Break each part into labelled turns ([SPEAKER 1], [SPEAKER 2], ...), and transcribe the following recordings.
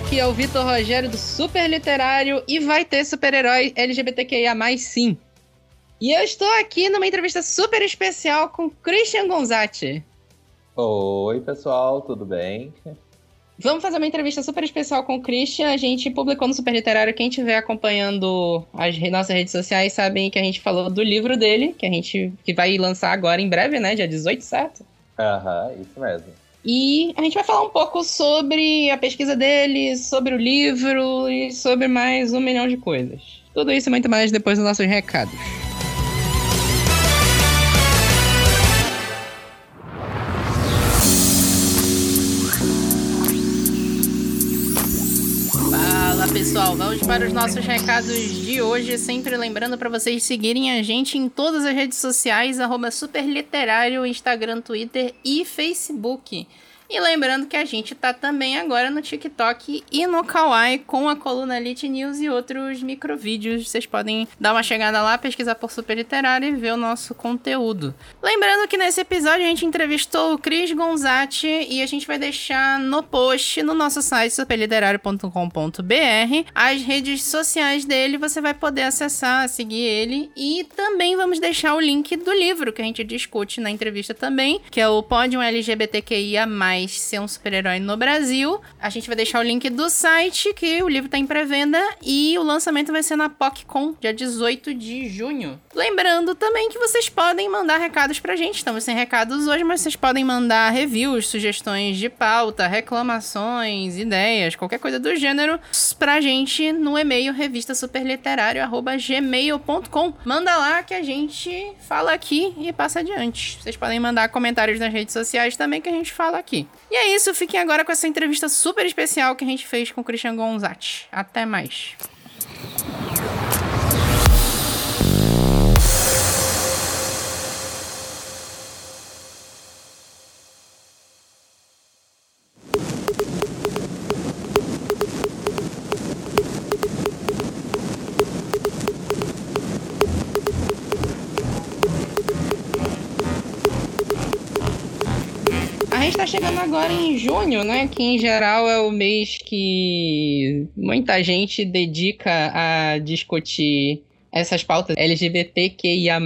[SPEAKER 1] Aqui é o Vitor Rogério do Super Literário e vai ter super-herói LGBTQIA+, sim. E eu estou aqui numa entrevista super especial com Christian Gonzatti.
[SPEAKER 2] Oi, pessoal, tudo bem?
[SPEAKER 1] Vamos fazer uma entrevista super especial com o Christian. A gente publicou no Super Literário. Quem estiver acompanhando as nossas redes sociais sabem que a gente falou do livro dele, que a gente que vai lançar agora em breve, né? Dia 18, certo?
[SPEAKER 2] Aham, isso mesmo.
[SPEAKER 1] E a gente vai falar um pouco sobre a pesquisa dele, sobre o livro e sobre mais um milhão de coisas. Tudo isso e muito mais depois dos nossos recados. Pessoal, vamos para os nossos recados de hoje. Sempre lembrando para vocês seguirem a gente em todas as redes sociais, superliterário, Instagram, Twitter e Facebook. E lembrando que a gente tá também agora no TikTok e no Kawaii com a coluna Lit News e outros microvídeos. Vocês podem dar uma chegada lá, pesquisar por Super Literário e ver o nosso conteúdo. Lembrando que nesse episódio a gente entrevistou o Cris Gonzatti e a gente vai deixar no post no nosso site superliterário.com.br as redes sociais dele. Você vai poder acessar, seguir ele e também vamos deixar o link do livro que a gente discute na entrevista também, que é o Pódio LGBTQIA+ ser um super-herói no Brasil. A gente vai deixar o link do site, que o livro tá em pré-venda, e o lançamento vai ser na PocCon, dia 18 de junho. Lembrando também que vocês podem mandar recados pra gente. Estamos sem recados hoje, mas vocês podem mandar reviews, sugestões de pauta, reclamações, ideias, qualquer coisa do gênero, pra gente no e-mail revistasuperliterário.gmail.com. Manda lá que a gente fala aqui e passa adiante. Vocês podem mandar comentários nas redes sociais também que a gente fala aqui. E é isso, fiquem agora com essa entrevista super especial que a gente fez com o Christian Gonzatti. Até mais. Agora em junho, né? Que em geral é o mês que muita gente dedica a discutir essas pautas LGBTQIA+.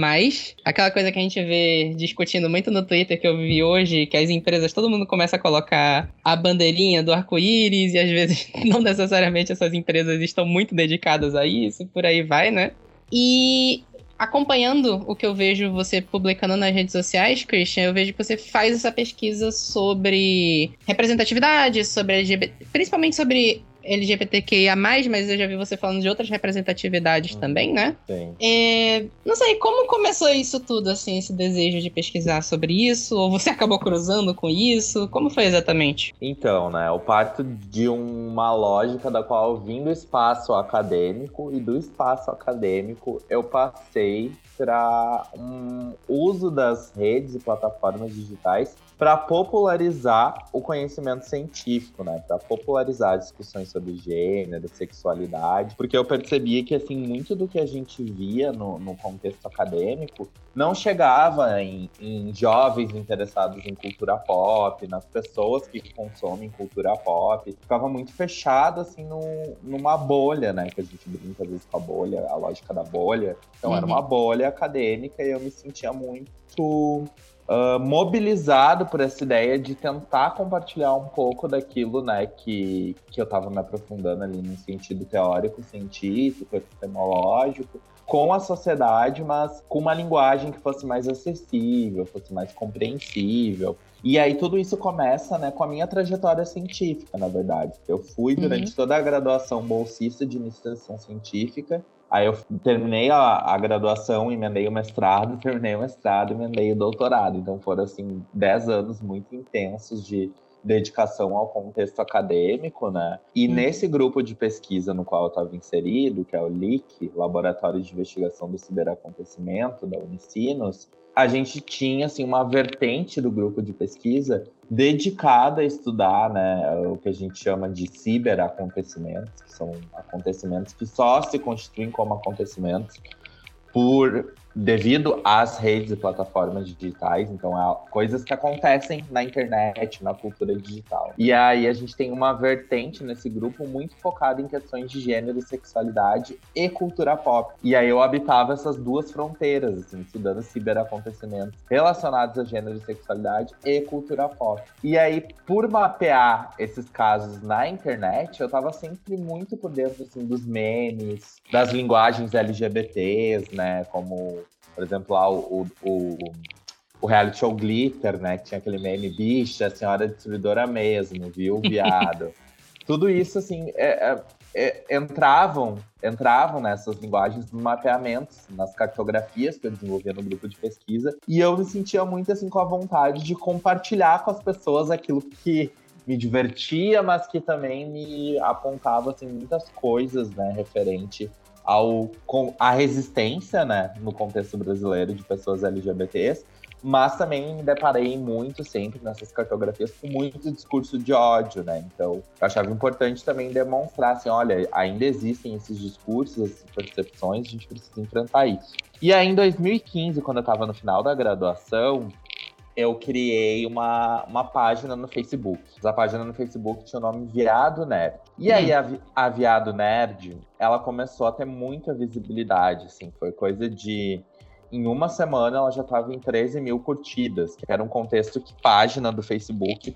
[SPEAKER 1] Aquela coisa que a gente vê discutindo muito no Twitter que eu vi hoje, que as empresas, todo mundo começa a colocar a bandeirinha do arco-íris e às vezes não necessariamente essas empresas estão muito dedicadas a isso, por aí vai, né? E acompanhando o que eu vejo você publicando nas redes sociais, Christian, eu vejo que você faz essa pesquisa sobre representatividade, sobre LGBT, principalmente sobre LGBTQIA+, mas eu já vi você falando de outras representatividades
[SPEAKER 2] Uhum.
[SPEAKER 1] também, né?
[SPEAKER 2] Sim.
[SPEAKER 1] É, não sei, como começou isso tudo, assim, esse desejo de pesquisar sobre isso? Ou você acabou cruzando com isso? Como foi exatamente?
[SPEAKER 2] Então, né, eu parto de uma lógica da qual eu vim do espaço acadêmico e do espaço acadêmico eu passei para um uso das redes e plataformas digitais para popularizar o conhecimento científico, né? Para popularizar discussões sobre gênero, sexualidade, porque eu percebia que assim muito do que a gente via no, no contexto acadêmico não chegava em, em jovens interessados em cultura pop, nas pessoas que consomem cultura pop, ficava muito fechado assim no, numa bolha, né? Que a gente brinca às vezes com a bolha, a lógica da bolha. Então era
[SPEAKER 1] Uhum.
[SPEAKER 2] uma bolha acadêmica e eu me sentia muito ah, mobilizado por essa ideia de tentar compartilhar um pouco daquilo, né, que, que eu estava me aprofundando ali no sentido teórico, científico, epistemológico, com a sociedade, mas com uma linguagem que fosse mais acessível, fosse mais compreensível. E aí tudo isso começa, né, com a minha trajetória científica, na verdade. Eu fui durante toda a graduação bolsista de iniciação científica. Aí eu terminei a, a graduação, emendei o mestrado, terminei o mestrado, emendei o doutorado. Então foram, assim, 10 anos muito intensos de dedicação ao contexto acadêmico, né? E
[SPEAKER 1] Hum.
[SPEAKER 2] nesse grupo de pesquisa no qual eu estava inserido, que é o LIC, Laboratório de Investigação do Ciberacontecimento, da Unicinos, a gente tinha, assim, uma vertente do grupo de pesquisa dedicada a estudar, né, o que a gente chama de ciberacontecimentos, que são acontecimentos que só se constituem como acontecimentos por devido às redes e plataformas digitais, então é coisas que acontecem na internet, na cultura digital. E aí a gente tem uma vertente nesse grupo muito focada em questões de gênero, sexualidade e cultura pop. E aí eu habitava essas duas fronteiras, assim, estudando ciberacontecimentos relacionados a gênero e sexualidade e cultura pop. E aí, por mapear esses casos na internet, eu tava sempre muito por dentro assim, dos memes, das linguagens LGBTs, né? Como, por exemplo, lá o, o, o reality show Glitter, né? Que tinha aquele meme, bicha, senhora destruidora mesmo, viu, viado. Tudo isso, assim, é, é, é, entravam, entravam nessas linguagens nos mapeamentos, nas cartografias que eu desenvolvia no grupo de pesquisa, e eu me sentia muito, assim, com a vontade de compartilhar com as pessoas aquilo que me divertia, mas que também me apontava assim, muitas coisas, né, referente ao a resistência, né, no contexto brasileiro de pessoas LGBTs, mas também me deparei muito sempre nessas cartografias com muito discurso de ódio, né? Então, eu achava importante também demonstrar assim, olha, ainda existem esses discursos, essas percepções, a gente precisa enfrentar isso. E aí, em 2015, quando eu estava no final da graduação, eu criei uma, uma página no Facebook. A página no Facebook tinha o nome Viado Nerd. E aí a, a Viado Nerd, ela começou a ter muita visibilidade, assim. Foi coisa de... Em uma semana ela já estava em 13 mil curtidas, que era um contexto que página do Facebook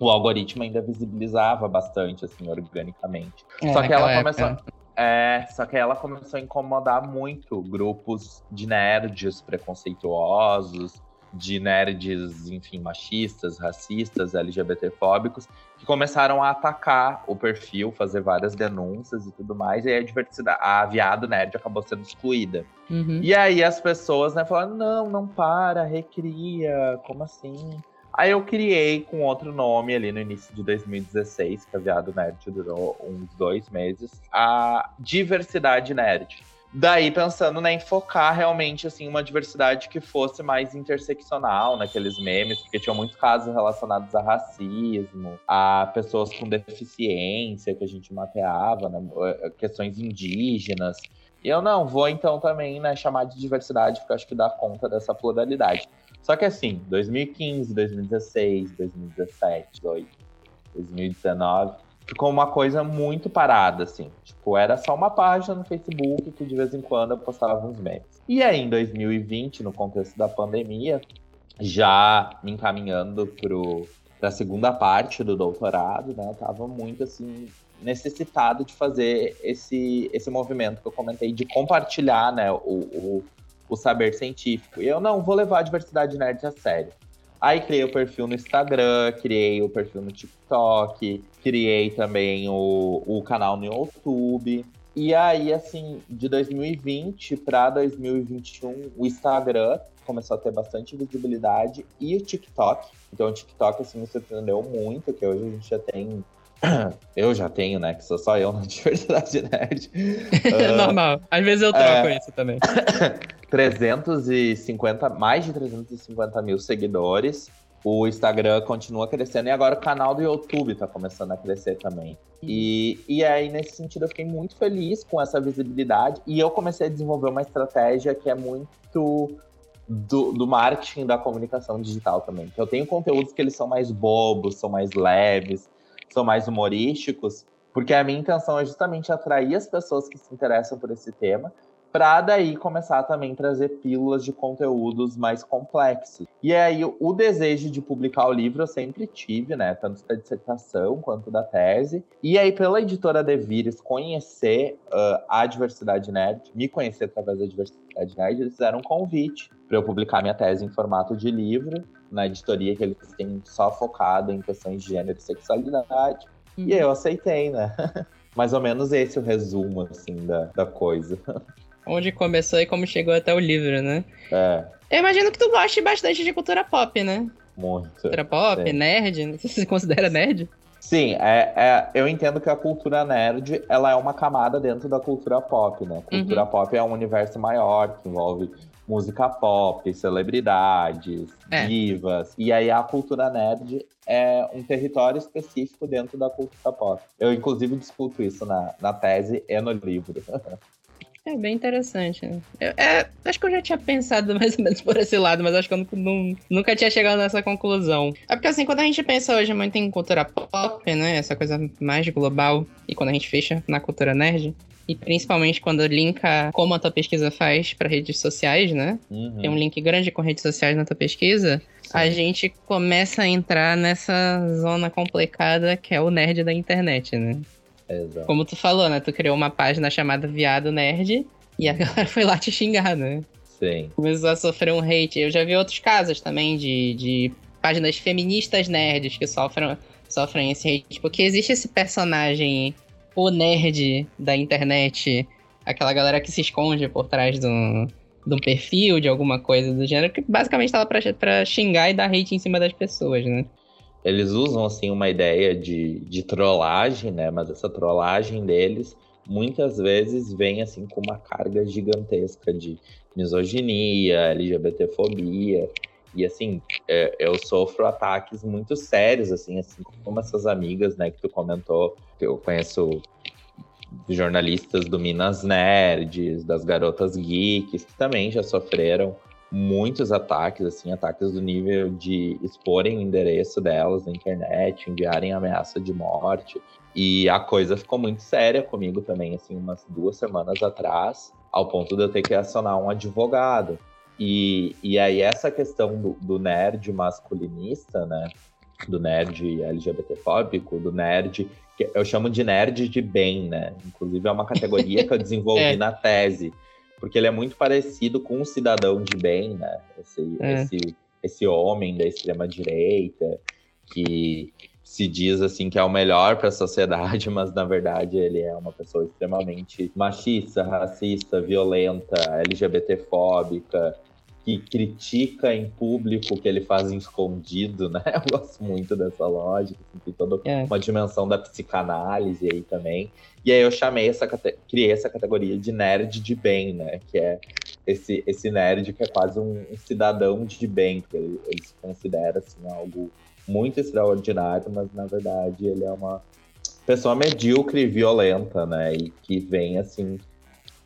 [SPEAKER 2] o algoritmo ainda visibilizava bastante, assim, organicamente. É, só que ela começou... É, só que ela começou a incomodar muito grupos de nerds preconceituosos, de nerds, enfim, machistas, racistas, LGBTfóbicos, que começaram a atacar o perfil, fazer várias denúncias e tudo mais, e aí a diversidade, a viado nerd acabou sendo excluída. Uhum. E aí as pessoas, né, falaram, não, não para, recria, como assim? Aí eu criei com outro nome ali no início de 2016, que a Viado Nerd durou uns dois meses, a Diversidade Nerd. Daí pensando né, em focar realmente assim uma diversidade que fosse mais interseccional naqueles memes, porque tinham muitos casos relacionados a racismo, a pessoas com deficiência que a gente mapeava, né, eh, questões indígenas. E eu não vou então também né, chamar de diversidade, porque acho que dá conta dessa pluralidade. Só que assim, 2015, 2016, 2017, 2018, 2019 ficou uma coisa muito parada, assim. Tipo, era só uma página no Facebook que de vez em quando eu postava uns memes. E aí, em 2020, no contexto da pandemia, já me encaminhando para a segunda parte do doutorado, né? Eu tava muito, assim, necessitado de fazer esse, esse movimento que eu comentei, de compartilhar, né, o, o, o saber científico. E eu não vou levar a diversidade nerd a sério. Aí criei o perfil no Instagram, criei o perfil no TikTok, criei também o, o canal no YouTube. E aí, assim, de 2020 para 2021, o Instagram começou a ter bastante visibilidade e o TikTok. Então, o TikTok, assim, me surpreendeu muito, que hoje a gente já tem. Eu já tenho, né? Que sou só eu na Diversidade Nerd.
[SPEAKER 1] uh, Normal. Às vezes eu troco é... isso também.
[SPEAKER 2] 350, mais de 350 mil seguidores. O Instagram continua crescendo e agora o canal do YouTube tá começando a crescer também. E, e aí, nesse sentido, eu fiquei muito feliz com essa visibilidade. E eu comecei a desenvolver uma estratégia que é muito do, do marketing da comunicação digital também. Que eu tenho conteúdos que eles são mais bobos, são mais leves, são mais humorísticos, porque a minha intenção é justamente atrair as pessoas que se interessam por esse tema para daí começar também a trazer pílulas de conteúdos mais complexos. E aí o desejo de publicar o livro eu sempre tive, né, tanto da dissertação quanto da tese. E aí pela editora Devires conhecer uh, a diversidade nerd, me conhecer através da diversidade nerd, eles fizeram um convite para eu publicar minha tese em formato de livro na editoria que eles têm só focado em questões de gênero e sexualidade. E eu aceitei, né? Mais ou menos esse é o resumo, assim, da, da coisa.
[SPEAKER 1] onde começou e como chegou até o livro, né?
[SPEAKER 2] É.
[SPEAKER 1] Eu imagino que tu goste bastante de cultura pop, né?
[SPEAKER 2] Muito.
[SPEAKER 1] Cultura pop, sim. nerd, não sei se você considera nerd.
[SPEAKER 2] Sim, é, é, eu entendo que a cultura nerd ela é uma camada dentro da cultura pop, né? Cultura uhum. pop é um universo maior que envolve música pop, celebridades, é. divas. E aí a cultura nerd é um território específico dentro da cultura pop. Eu, inclusive, discuto isso na, na tese e no livro.
[SPEAKER 1] É bem interessante. Né? Eu, é, acho que eu já tinha pensado mais ou menos por esse lado, mas acho que eu nunca, não, nunca tinha chegado nessa conclusão. É porque assim, quando a gente pensa hoje muito em cultura pop, né? Essa coisa mais global, e quando a gente fecha na cultura nerd, e principalmente quando linka como a tua pesquisa faz para redes sociais, né? Uhum. Tem um link grande com redes sociais na tua pesquisa. Sim. A gente começa a entrar nessa zona complicada que é o nerd da internet, né? Exato. Como tu falou, né? Tu criou uma página chamada Viado Nerd e a galera foi lá te xingar, né?
[SPEAKER 2] Sim.
[SPEAKER 1] Começou a sofrer um hate. Eu já vi outros casos também de, de páginas feministas nerds que sofrem, sofrem esse hate. Porque existe esse personagem, o nerd da internet, aquela galera que se esconde por trás de um, de um perfil, de alguma coisa do gênero, que basicamente tá lá pra, pra xingar e dar hate em cima das pessoas, né?
[SPEAKER 2] Eles usam assim uma ideia de, de trollagem, né? Mas essa trollagem deles muitas vezes vem assim com uma carga gigantesca de misoginia, LGBTfobia. E assim, é, eu sofro ataques muito sérios, assim, assim como essas amigas, né, que tu comentou, que eu conheço jornalistas do Minas Nerds, das garotas geeks, que também já sofreram muitos ataques, assim, ataques do nível de exporem o endereço delas na internet, enviarem ameaça de morte. E a coisa ficou muito séria comigo também, assim, umas duas semanas atrás, ao ponto de eu ter que acionar um advogado. E, e aí essa questão do, do nerd masculinista, né? Do nerd LGBTfóbico, do nerd que eu chamo de nerd de bem, né? Inclusive é uma categoria que eu desenvolvi é. na tese porque ele é muito parecido com um cidadão de bem, né? Esse, é. esse, esse homem da extrema direita que se diz assim que é o melhor para a sociedade, mas na verdade ele é uma pessoa extremamente machista, racista, violenta, LGBTfóbica, que critica em público o que ele faz em escondido, né? Eu gosto muito dessa lógica, assim, tem toda é. uma dimensão da psicanálise aí também. E aí eu chamei essa criei essa categoria de nerd de bem, né? Que é esse, esse nerd que é quase um, um cidadão de bem, porque ele, ele se considera assim algo muito extraordinário, mas na verdade ele é uma pessoa medíocre e violenta, né? E que vem assim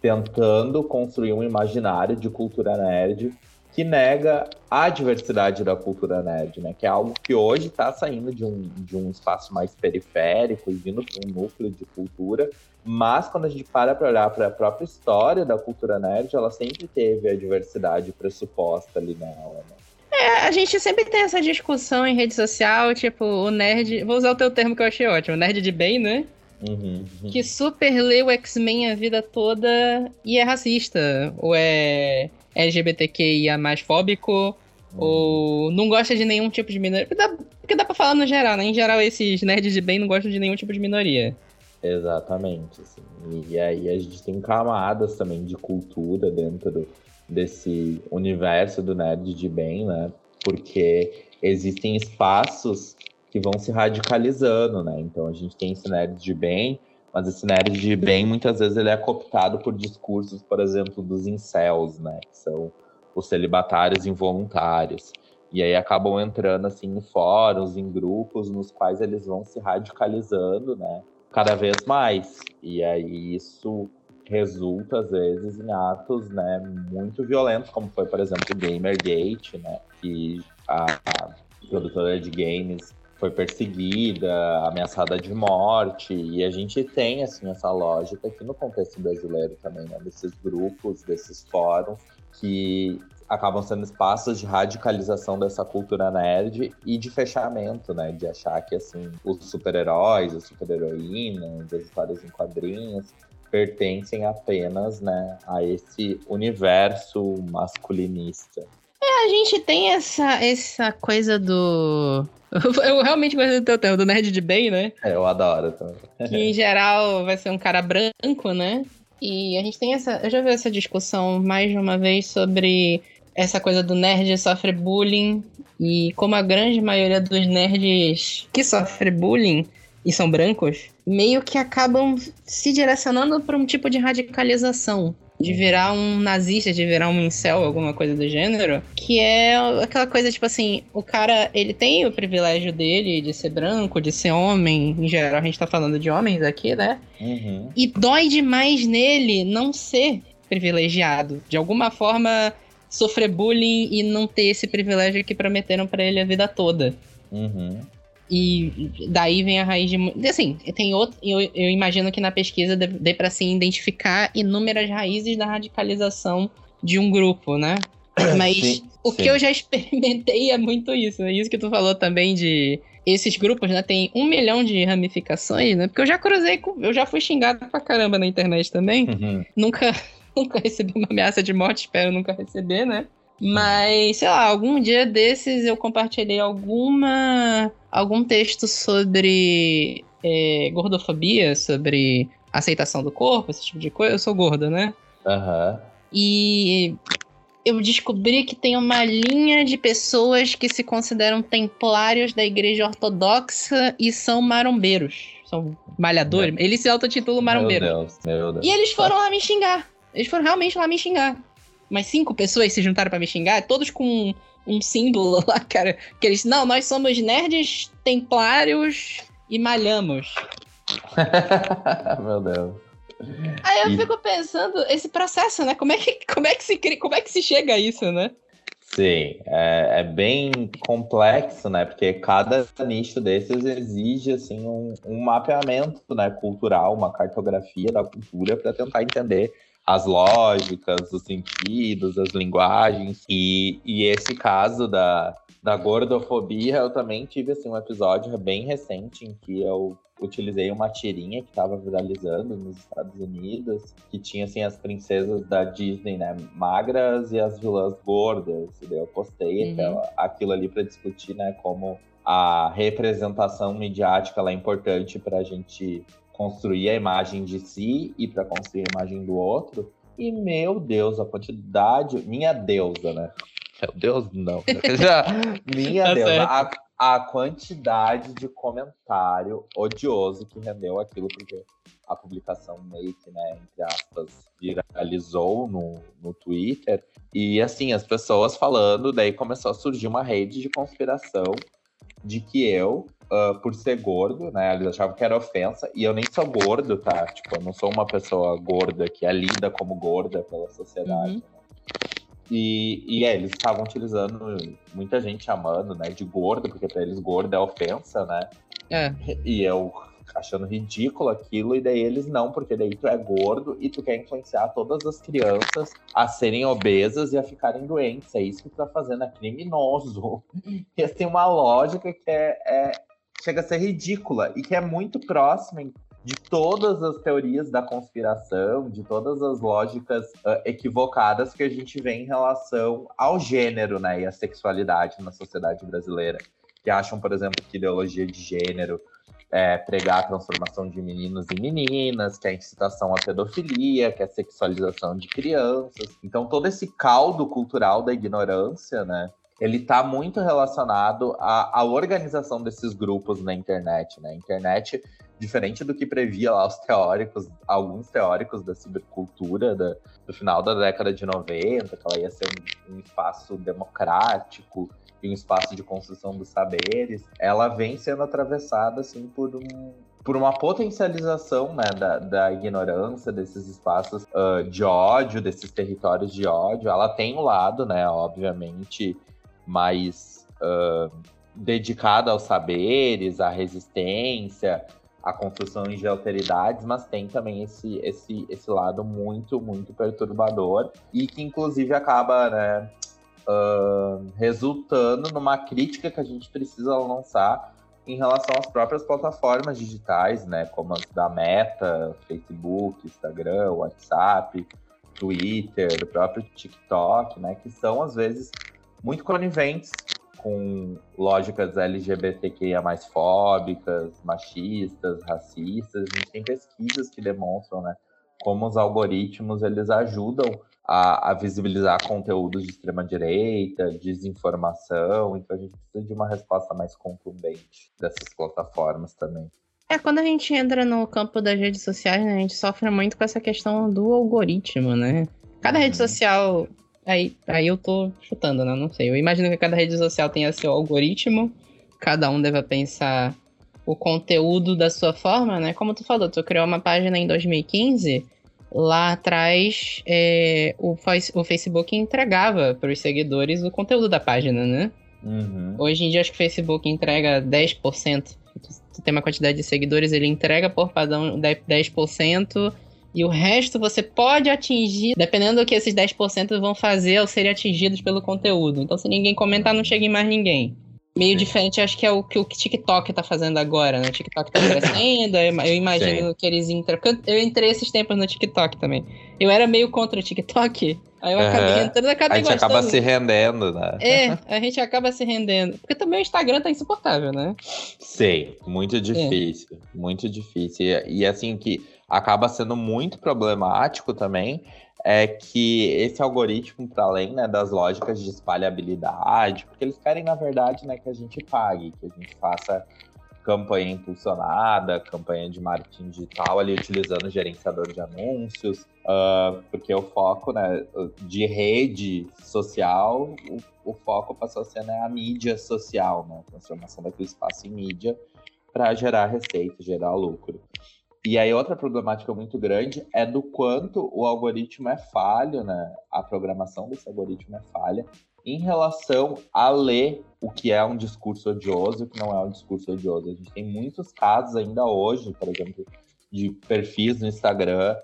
[SPEAKER 2] tentando construir um imaginário de cultura nerd que nega a diversidade da cultura nerd, né? Que é algo que hoje está saindo de um, de um espaço mais periférico e vindo para um núcleo de cultura. Mas quando a gente para para olhar para a própria história da cultura nerd, ela sempre teve a diversidade pressuposta ali nela, né?
[SPEAKER 1] É, a gente sempre tem essa discussão em rede social, tipo, o nerd. Vou usar o teu termo que eu achei ótimo, nerd de bem, né?
[SPEAKER 2] Uhum, uhum.
[SPEAKER 1] Que super lê o X-Men a vida toda e é racista. Ou é LGBTQIA mais fóbico, uhum. ou não gosta de nenhum tipo de minoria. Porque dá, porque dá pra falar no geral, né? Em geral, esses nerds de bem não gostam de nenhum tipo de minoria.
[SPEAKER 2] Exatamente. Assim. E aí a gente tem camadas também de cultura dentro desse universo do nerd de bem, né? Porque existem espaços que vão se radicalizando, né? Então a gente tem esse nerd de bem, mas esse nerd de bem muitas vezes ele é cooptado por discursos, por exemplo, dos incels, né? Que são os celibatários involuntários. E aí acabam entrando assim em fóruns, em grupos nos quais eles vão se radicalizando, né? Cada vez mais. E aí isso resulta às vezes em atos, né, muito violentos, como foi, por exemplo, o Gamergate, né, que a, a produtora de games foi perseguida, ameaçada de morte, e a gente tem assim essa lógica aqui no contexto brasileiro também, né, desses grupos, desses fóruns que acabam sendo espaços de radicalização dessa cultura nerd e de fechamento, né, de achar que assim os super-heróis, as super-heroínas, as histórias em quadrinhos pertencem apenas, né, a esse universo masculinista.
[SPEAKER 1] É, a gente tem essa, essa coisa do Eu realmente gosto do teu termo, do nerd de bem, né?
[SPEAKER 2] É, eu adoro também.
[SPEAKER 1] que em geral vai ser um cara branco, né? E a gente tem essa. Eu já vi essa discussão mais de uma vez sobre essa coisa do nerd sofre bullying. E como a grande maioria dos nerds que sofre bullying e são brancos, meio que acabam se direcionando para um tipo de radicalização. De virar um nazista, de virar um incel, alguma coisa do gênero, que é aquela coisa, tipo assim, o cara, ele tem o privilégio dele de ser branco, de ser homem, em geral a gente tá falando de homens aqui, né?
[SPEAKER 2] Uhum.
[SPEAKER 1] E dói demais nele não ser privilegiado. De alguma forma, sofrer bullying e não ter esse privilégio que prometeram para ele a vida toda.
[SPEAKER 2] Uhum.
[SPEAKER 1] E daí vem a raiz de. Assim, tem outro. Eu, eu imagino que na pesquisa dê, dê para se identificar inúmeras raízes da radicalização de um grupo, né? Mas
[SPEAKER 2] Sim,
[SPEAKER 1] o
[SPEAKER 2] sim.
[SPEAKER 1] que eu já experimentei é muito isso. É isso que tu falou também de. Esses grupos, né, tem um milhão de ramificações, né? Porque eu já cruzei com. Eu já fui xingado pra caramba na internet também.
[SPEAKER 2] Uhum.
[SPEAKER 1] Nunca, nunca recebi uma ameaça de morte, espero nunca receber, né? Mas, sei lá, algum dia desses eu compartilhei alguma algum texto sobre é, gordofobia, sobre aceitação do corpo, esse tipo de coisa. Eu sou gorda, né?
[SPEAKER 2] Aham.
[SPEAKER 1] E eu descobri que tem uma linha de pessoas que se consideram templários da igreja ortodoxa e são marombeiros. São malhadores. Eles se autotitulam
[SPEAKER 2] Meu
[SPEAKER 1] marombeiros.
[SPEAKER 2] Deus, meu Deus.
[SPEAKER 1] E eles foram lá me xingar. Eles foram realmente lá me xingar. Mas cinco pessoas se juntaram pra me xingar, todos com um, um símbolo lá, cara. Que eles, não, nós somos nerds templários e malhamos.
[SPEAKER 2] meu Deus.
[SPEAKER 1] Aí eu
[SPEAKER 2] E-
[SPEAKER 1] fico pensando, esse processo, né? Como é que, como é que, se, como é que se chega a isso, né?
[SPEAKER 2] Sim, é, é bem complexo, né? Porque cada nicho desses exige assim um, um mapeamento, né, cultural, uma cartografia da cultura para tentar entender as lógicas, os sentidos, as linguagens. E, e esse caso da, da gordofobia, eu também tive assim um episódio bem recente em que eu utilizei uma tirinha que estava viralizando nos Estados Unidos, que tinha assim as princesas da Disney, né, magras e as vilãs gordas. E daí eu postei
[SPEAKER 1] Uhum.
[SPEAKER 2] aquilo ali para discutir, né, como a representação midiática é importante para a gente construir a imagem de si e para construir a imagem do outro. E meu Deus, a quantidade, minha deusa, né? Meu Deus, não. Já, minha
[SPEAKER 1] Tá
[SPEAKER 2] deusa, a, a quantidade de comentário odioso que rendeu aquilo, porque a publicação meio que, né, entre aspas, viralizou no, no Twitter. E assim, as pessoas falando, daí começou a surgir uma rede de conspiração de que eu, ah, por ser gordo, né, eles achavam que era ofensa, e eu nem sou gordo, tá? Tipo, eu não sou uma pessoa gorda que é lida como gorda pela sociedade.
[SPEAKER 1] Uhum.
[SPEAKER 2] né? E, e é, eles estavam utilizando, muita gente chamando, né, de gordo, porque pra eles gordo é ofensa, né?
[SPEAKER 1] É.
[SPEAKER 2] E eu achando ridículo aquilo, e daí eles não, porque daí tu é gordo e tu quer influenciar todas as crianças a serem obesas e a ficarem doentes. É isso que tu tá fazendo, é criminoso. E assim, uma lógica que é, é- chega a ser ridícula e que é muito próxima de todas as teorias da conspiração, de todas as lógicas ah, equivocadas que a gente vê em relação ao gênero, né, e à sexualidade na sociedade brasileira. Que acham, por exemplo, que ideologia de gênero é, pregar a transformação de meninos em meninas, que é a incitação à pedofilia, que é a sexualização de crianças. Então, todo esse caldo cultural da ignorância, né? Ele está muito relacionado à, à organização desses grupos na internet, né? A internet, diferente do que previa lá os teóricos, alguns teóricos da cibercultura da- do final da década de 90, que ela ia ser um- um espaço democrático, e um espaço de construção dos saberes, ela vem sendo atravessada assim por um por uma potencialização né, da, da ignorância desses espaços ah, de ódio, desses territórios de ódio. Ela tem um lado, né, obviamente, mais ah, dedicado aos saberes, à resistência, à construção de alteridades, mas tem também esse, esse, esse lado muito, muito perturbador e que inclusive acaba, né, ah, resultando numa crítica que a gente precisa lançar em relação às próprias plataformas digitais, né, como as da Meta, Facebook, Instagram, WhatsApp, Twitter, o próprio TikTok, né, que são às vezes muito coniventes com lógicas LGBTQIA mais fóbicas, machistas, racistas. A gente tem pesquisas que demonstram, né, como os algoritmos eles ajudam a, a visibilizar conteúdos de extrema direita, desinformação. Então a gente precisa de uma resposta mais contundente dessas plataformas também.
[SPEAKER 1] É, quando a gente entra no campo das redes sociais, né, a gente sofre muito com essa questão do algoritmo, né? Cada rede uhum. social. Aí, aí eu tô chutando, né? Não sei. Eu imagino que cada rede social tenha seu algoritmo. Cada um deve pensar o conteúdo da sua forma, né? Como tu falou, tu criou uma página em 2015. Lá atrás, é, o, o Facebook entregava para os seguidores o conteúdo da página, né? Uhum. Hoje em dia, acho que o Facebook entrega 10%. Tu tem uma quantidade de seguidores, ele entrega por padrão 10%. E o resto você pode atingir, dependendo do que esses 10% vão fazer ao serem atingidos pelo conteúdo. Então, se ninguém comentar, não chega em mais ninguém meio Sim. diferente, acho que é o que o TikTok tá fazendo agora, né? O TikTok tá crescendo, eu imagino Sim. que eles entram. Porque eu entrei esses tempos no TikTok também. Eu era meio contra o TikTok, aí eu acabei uhum. entrando, acabei
[SPEAKER 2] A gente
[SPEAKER 1] gostando.
[SPEAKER 2] acaba se rendendo, né?
[SPEAKER 1] É, a gente acaba se rendendo. Porque também o Instagram tá insuportável, né?
[SPEAKER 2] Sei, muito difícil, é. muito difícil. E, e assim, que acaba sendo muito problemático também é que esse algoritmo, para além né, das lógicas de espalhabilidade, porque eles querem, na verdade, né, que a gente pague, que a gente faça campanha impulsionada, campanha de marketing digital ali utilizando gerenciador de anúncios, uh, porque o foco né, de rede social, o, o, foco passou a ser né, a mídia social, né, a transformação daquele espaço em mídia para gerar receita, gerar lucro. E aí outra problemática muito grande é do quanto o algoritmo é falho, né? A programação desse algoritmo é falha em relação a ler o que é um discurso odioso e o que não é um discurso odioso. A gente tem muitos casos ainda hoje, por exemplo, de perfis no Instagram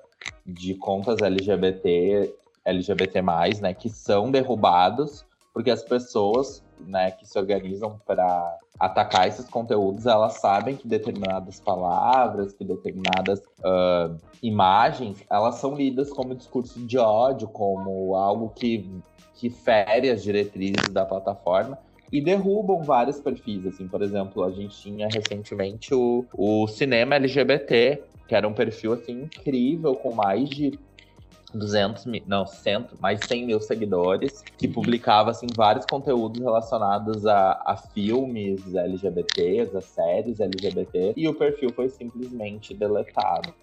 [SPEAKER 2] de contas LGBT, LGBT+, né, que são derrubados porque as pessoas né, que se organizam para atacar esses conteúdos, elas sabem que determinadas palavras, que determinadas uh, imagens, elas são lidas como discurso de ódio, como algo que, que fere as diretrizes da plataforma e derrubam vários perfis. Assim, por exemplo, a gente tinha recentemente o, o cinema LGBT, que era um perfil assim incrível, com mais de 200 mil, não, 100, mais 100 mil seguidores, que publicava assim, vários conteúdos relacionados a, a filmes LGBTs, a séries LGBT, e o perfil foi simplesmente deletado,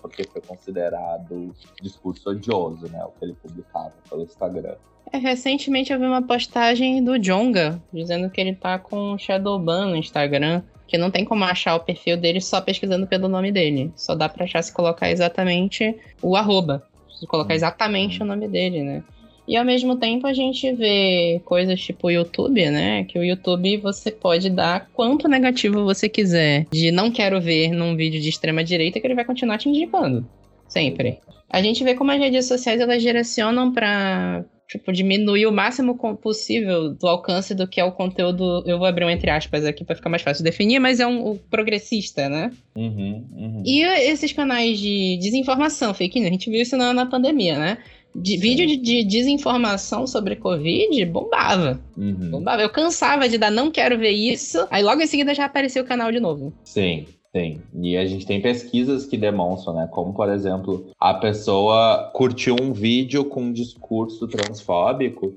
[SPEAKER 2] porque foi considerado discurso odioso, né, o que ele publicava pelo Instagram.
[SPEAKER 1] É, recentemente eu vi uma postagem do Jonga, dizendo que ele tá com Shadowban no Instagram, que não tem como achar o perfil dele só pesquisando pelo nome dele. Só dá pra achar se colocar exatamente o arroba colocar exatamente o nome dele, né? E ao mesmo tempo a gente vê coisas tipo o YouTube, né? Que o YouTube você pode dar quanto negativo você quiser de não quero ver num vídeo de extrema direita que ele vai continuar te indicando. Sempre. A gente vê como as redes sociais elas direcionam para tipo, diminuir o máximo possível do alcance do que é o conteúdo. Eu vou abrir um entre aspas aqui para ficar mais fácil de definir, mas é um, um progressista, né? Uhum, uhum. E esses canais de desinformação, fake news, a gente viu isso na, na pandemia, né? De, vídeo de, de, desinformação sobre Covid bombava. Uhum. Bombava. Eu cansava de dar não quero ver isso. Aí logo em seguida já apareceu o canal de novo.
[SPEAKER 2] Sim. Tem. E a gente tem pesquisas que demonstram, né? Como, por exemplo, a pessoa curtiu um vídeo com um discurso transfóbico,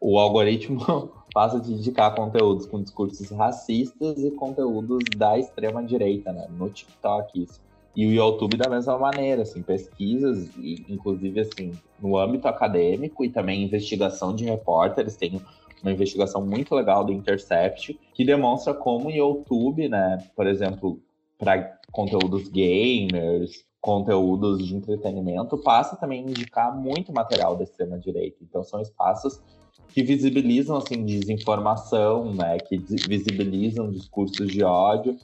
[SPEAKER 2] o algoritmo passa a te indicar conteúdos com discursos racistas e conteúdos da extrema direita, né? No TikTok, isso. E o YouTube da mesma maneira, assim, pesquisas, inclusive assim, no âmbito acadêmico e também investigação de repórteres, tem uma investigação muito legal do Intercept, que demonstra como o YouTube, né, por exemplo, para conteúdos gamers, conteúdos de entretenimento, passa também a indicar muito material da extrema direita. Então são espaços que visibilizam assim desinformação, né, que visibilizam discursos de ódio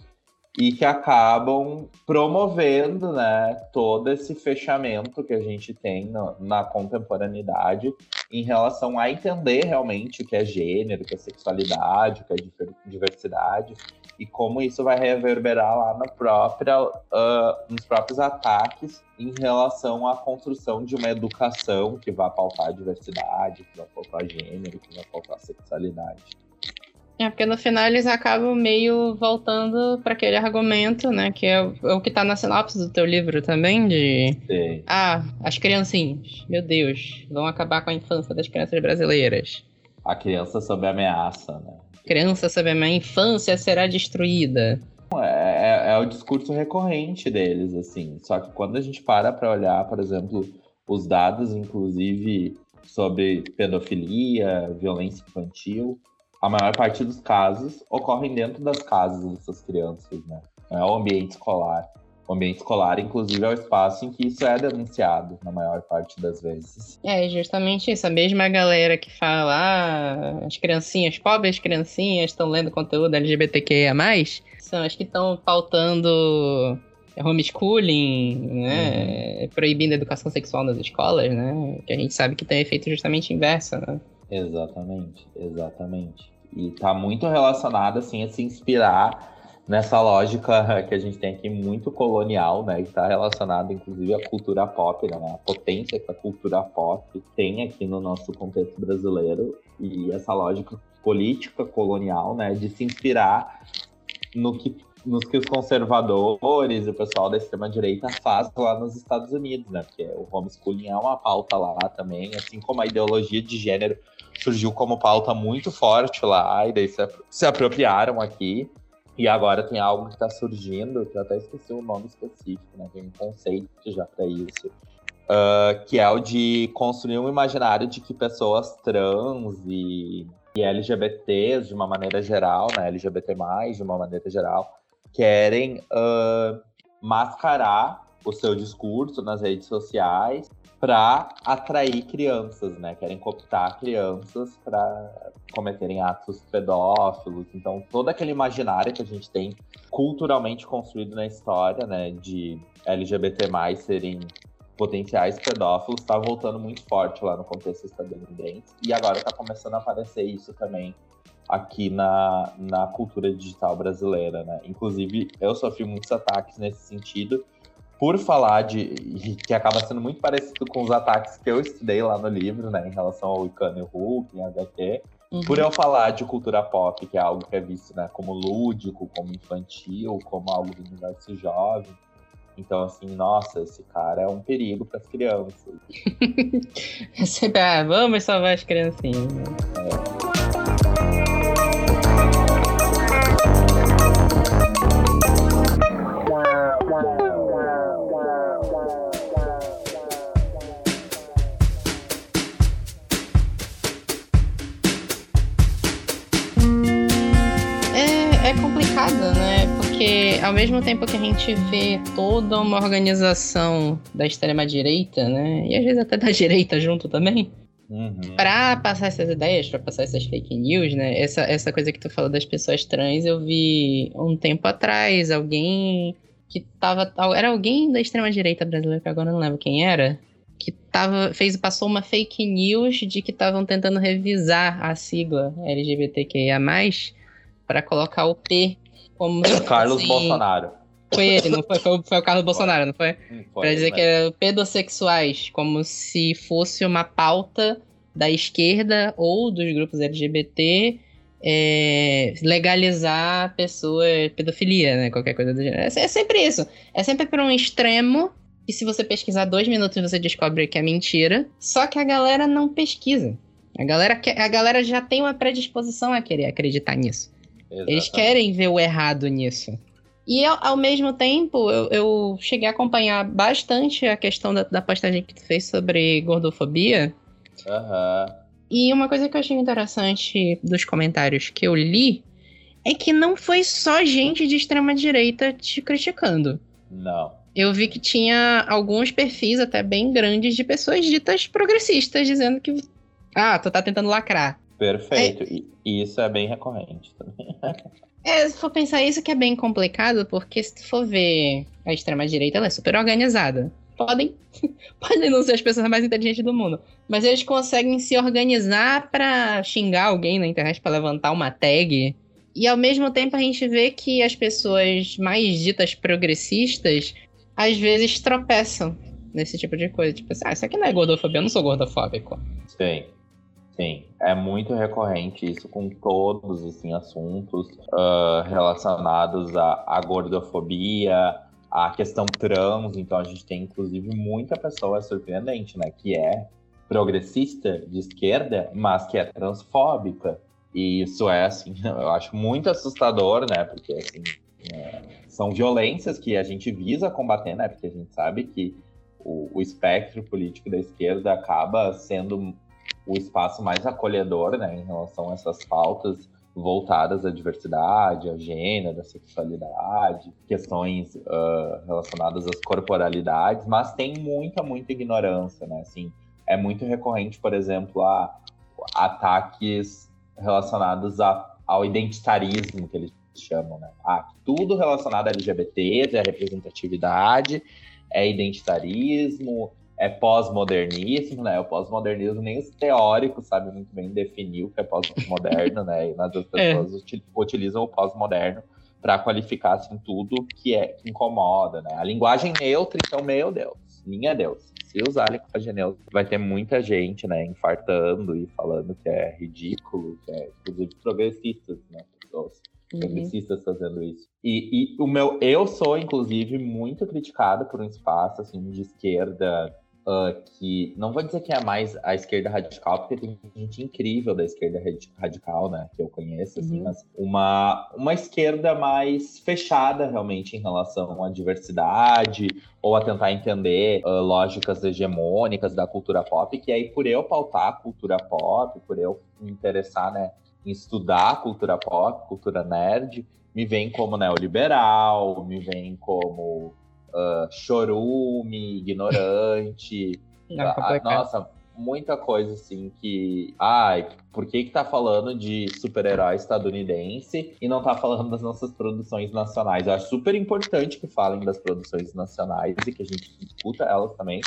[SPEAKER 2] e que acabam promovendo, né, todo esse fechamento que a gente tem no, na contemporaneidade em relação a entender realmente o que é gênero, o que é sexualidade, o que é diversidade e como isso vai reverberar lá na própria, uh, nos próprios ataques em relação à construção de uma educação que vai pautar a diversidade, que vai pautar gênero, que vai pautar sexualidade.
[SPEAKER 1] É, porque no final eles acabam meio voltando para aquele argumento, né? Que é o, é o que tá na sinopse do teu livro também, de. Sim. Ah, as criancinhas, meu Deus, vão acabar com a infância das crianças brasileiras.
[SPEAKER 2] A criança sob ameaça, né?
[SPEAKER 1] Criança sabe, a minha infância será destruída.
[SPEAKER 2] É, é, é, o discurso recorrente deles, assim. Só que quando a gente para para olhar, por exemplo, os dados, inclusive sobre pedofilia, violência infantil, a maior parte dos casos ocorrem dentro das casas dessas crianças, né? Não é o ambiente escolar. O ambiente escolar, inclusive, é o espaço em que isso é denunciado, na maior parte das vezes.
[SPEAKER 1] É, justamente isso. A mesma galera que fala, ah, as criancinhas, pobres criancinhas, estão lendo conteúdo LGBTQIA+, são as que estão pautando homeschooling, né? Uhum. Proibindo a educação sexual nas escolas, né? Que a gente sabe que tem efeito justamente inverso, né?
[SPEAKER 2] Exatamente, exatamente. E tá muito relacionado, assim, a se inspirar nessa lógica que a gente tem aqui muito colonial, né? Que tá relacionada, inclusive, à cultura pop, né? A potência que a cultura pop tem aqui no nosso contexto brasileiro. E essa lógica política colonial, né? De se inspirar no que nos que os conservadores e o pessoal da extrema-direita faz lá nos Estados Unidos, né? Porque o homeschooling é uma pauta lá também, assim como a ideologia de gênero surgiu como pauta muito forte lá, e daí se, se apropriaram aqui. E agora tem algo que está surgindo, que eu até esqueci o nome específico, né? Tem um conceito já para isso. Uh, que é o de construir um imaginário de que pessoas trans e, e LGBTs, de uma maneira geral, né? LGBT, de uma maneira geral, querem uh, mascarar o seu discurso nas redes sociais para atrair crianças, né? Querem cooptar crianças para cometerem atos pedófilos. Então, todo aquele imaginário que a gente tem culturalmente construído na história, né, de LGBT+ serem potenciais pedófilos, está voltando muito forte lá no contexto estadunidense. E agora está começando a aparecer isso também aqui na, na cultura digital brasileira, né? Inclusive, eu sofri muitos ataques nesse sentido, por falar de. que acaba sendo muito parecido com os ataques que eu estudei lá no livro, né? Em relação ao Icano Hulk, em HQ. Uhum. Por eu falar de cultura pop, que é algo que é visto né, como lúdico, como infantil, como algo do universo jovem. Então, assim, nossa, esse cara é um perigo para as crianças.
[SPEAKER 1] ah, vamos salvar as criancinhas. Né? É. ao mesmo tempo que a gente vê toda uma organização da extrema-direita, né? E às vezes até da direita junto também. Uhum. Pra passar essas ideias, pra passar essas fake news, né? Essa, essa coisa que tu falou das pessoas trans, eu vi um tempo atrás alguém que tava. Era alguém da extrema-direita brasileira, que agora eu não lembro quem era. Que tava, fez, passou uma fake news de que estavam tentando revisar a sigla LGBTQIA, para colocar o P como
[SPEAKER 2] Carlos assim, Bolsonaro.
[SPEAKER 1] Foi ele, não foi? Foi, foi o Carlos Bolsonaro, não foi? Hum, foi pra dizer que é pedossexuais, como se fosse uma pauta da esquerda ou dos grupos LGBT é, legalizar a pessoa pedofilia, né? Qualquer coisa do gênero. É, é sempre isso. É sempre para um extremo. E se você pesquisar dois minutos, você descobre que é mentira. Só que a galera não pesquisa. A galera, a galera já tem uma predisposição a querer acreditar nisso. Exatamente. Eles querem ver o errado nisso. E ao, ao mesmo tempo, eu, eu, cheguei a acompanhar bastante a questão da, da postagem que tu fez sobre gordofobia.
[SPEAKER 2] Uhum.
[SPEAKER 1] E uma coisa que eu achei interessante dos comentários que eu li é que não foi só gente de extrema direita te criticando.
[SPEAKER 2] Não.
[SPEAKER 1] Eu vi que tinha alguns perfis até bem grandes de pessoas ditas progressistas dizendo que ah, tu tá tentando lacrar.
[SPEAKER 2] Perfeito. É... E isso é bem recorrente também.
[SPEAKER 1] é, se for pensar isso que é bem complicado, porque se tu for ver a extrema-direita, ela é super organizada. Podem, podem não ser as pessoas mais inteligentes do mundo, mas eles conseguem se organizar para xingar alguém na internet, para levantar uma tag. E ao mesmo tempo a gente vê que as pessoas mais ditas progressistas às vezes tropeçam nesse tipo de coisa. Tipo assim, ah, isso aqui não é gordofobia, eu não sou gordofóbico.
[SPEAKER 2] Sim. Sim, é muito recorrente isso com todos assim, assuntos uh, relacionados à, à gordofobia, à questão trans. Então a gente tem inclusive muita pessoa surpreendente, né? Que é progressista de esquerda, mas que é transfóbica. E isso é, assim, eu acho muito assustador, né? Porque, assim, é, são violências que a gente visa combater, né? Porque a gente sabe que o, o espectro político da esquerda acaba sendo o espaço mais acolhedor né, em relação a essas pautas voltadas à diversidade, à gênero, à sexualidade, questões uh, relacionadas às corporalidades, mas tem muita, muita ignorância, né? Assim, é muito recorrente, por exemplo, a ataques relacionados a, ao identitarismo, que eles chamam, né? Ah, tudo relacionado a LGBT, é representatividade, é identitarismo, é pós-modernismo, né? O pós-modernismo nem os teóricos sabem muito bem definir o que é pós-moderno, né? E as é. pessoas é. utilizam o pós-moderno para qualificar assim, tudo que é que incomoda, né? A linguagem neutra, então, meu Deus, minha Deus. Se usar a linguagem neutra, vai ter muita gente, né, infartando e falando que é ridículo, que é, inclusive, progressistas, né? Pessoas uhum. progressistas fazendo isso. E, e, o meu, eu sou, inclusive, muito criticado por um espaço, assim, de esquerda Uh, que não vou dizer que é mais a esquerda radical, porque tem gente incrível da esquerda radical, né, que eu conheço, assim, uhum. mas uma, uma esquerda mais fechada realmente em relação à diversidade ou a tentar entender uh, lógicas hegemônicas da cultura pop, que aí por eu pautar a cultura pop, por eu me interessar, né, em estudar cultura pop, cultura nerd, me vem como neoliberal, me vem como uh, chorume, ignorante. ah, nossa, muita coisa assim que. Ai, por que que tá falando de super-herói estadunidense e não tá falando das nossas produções nacionais? Eu acho super importante que falem das produções nacionais e que a gente discuta elas também.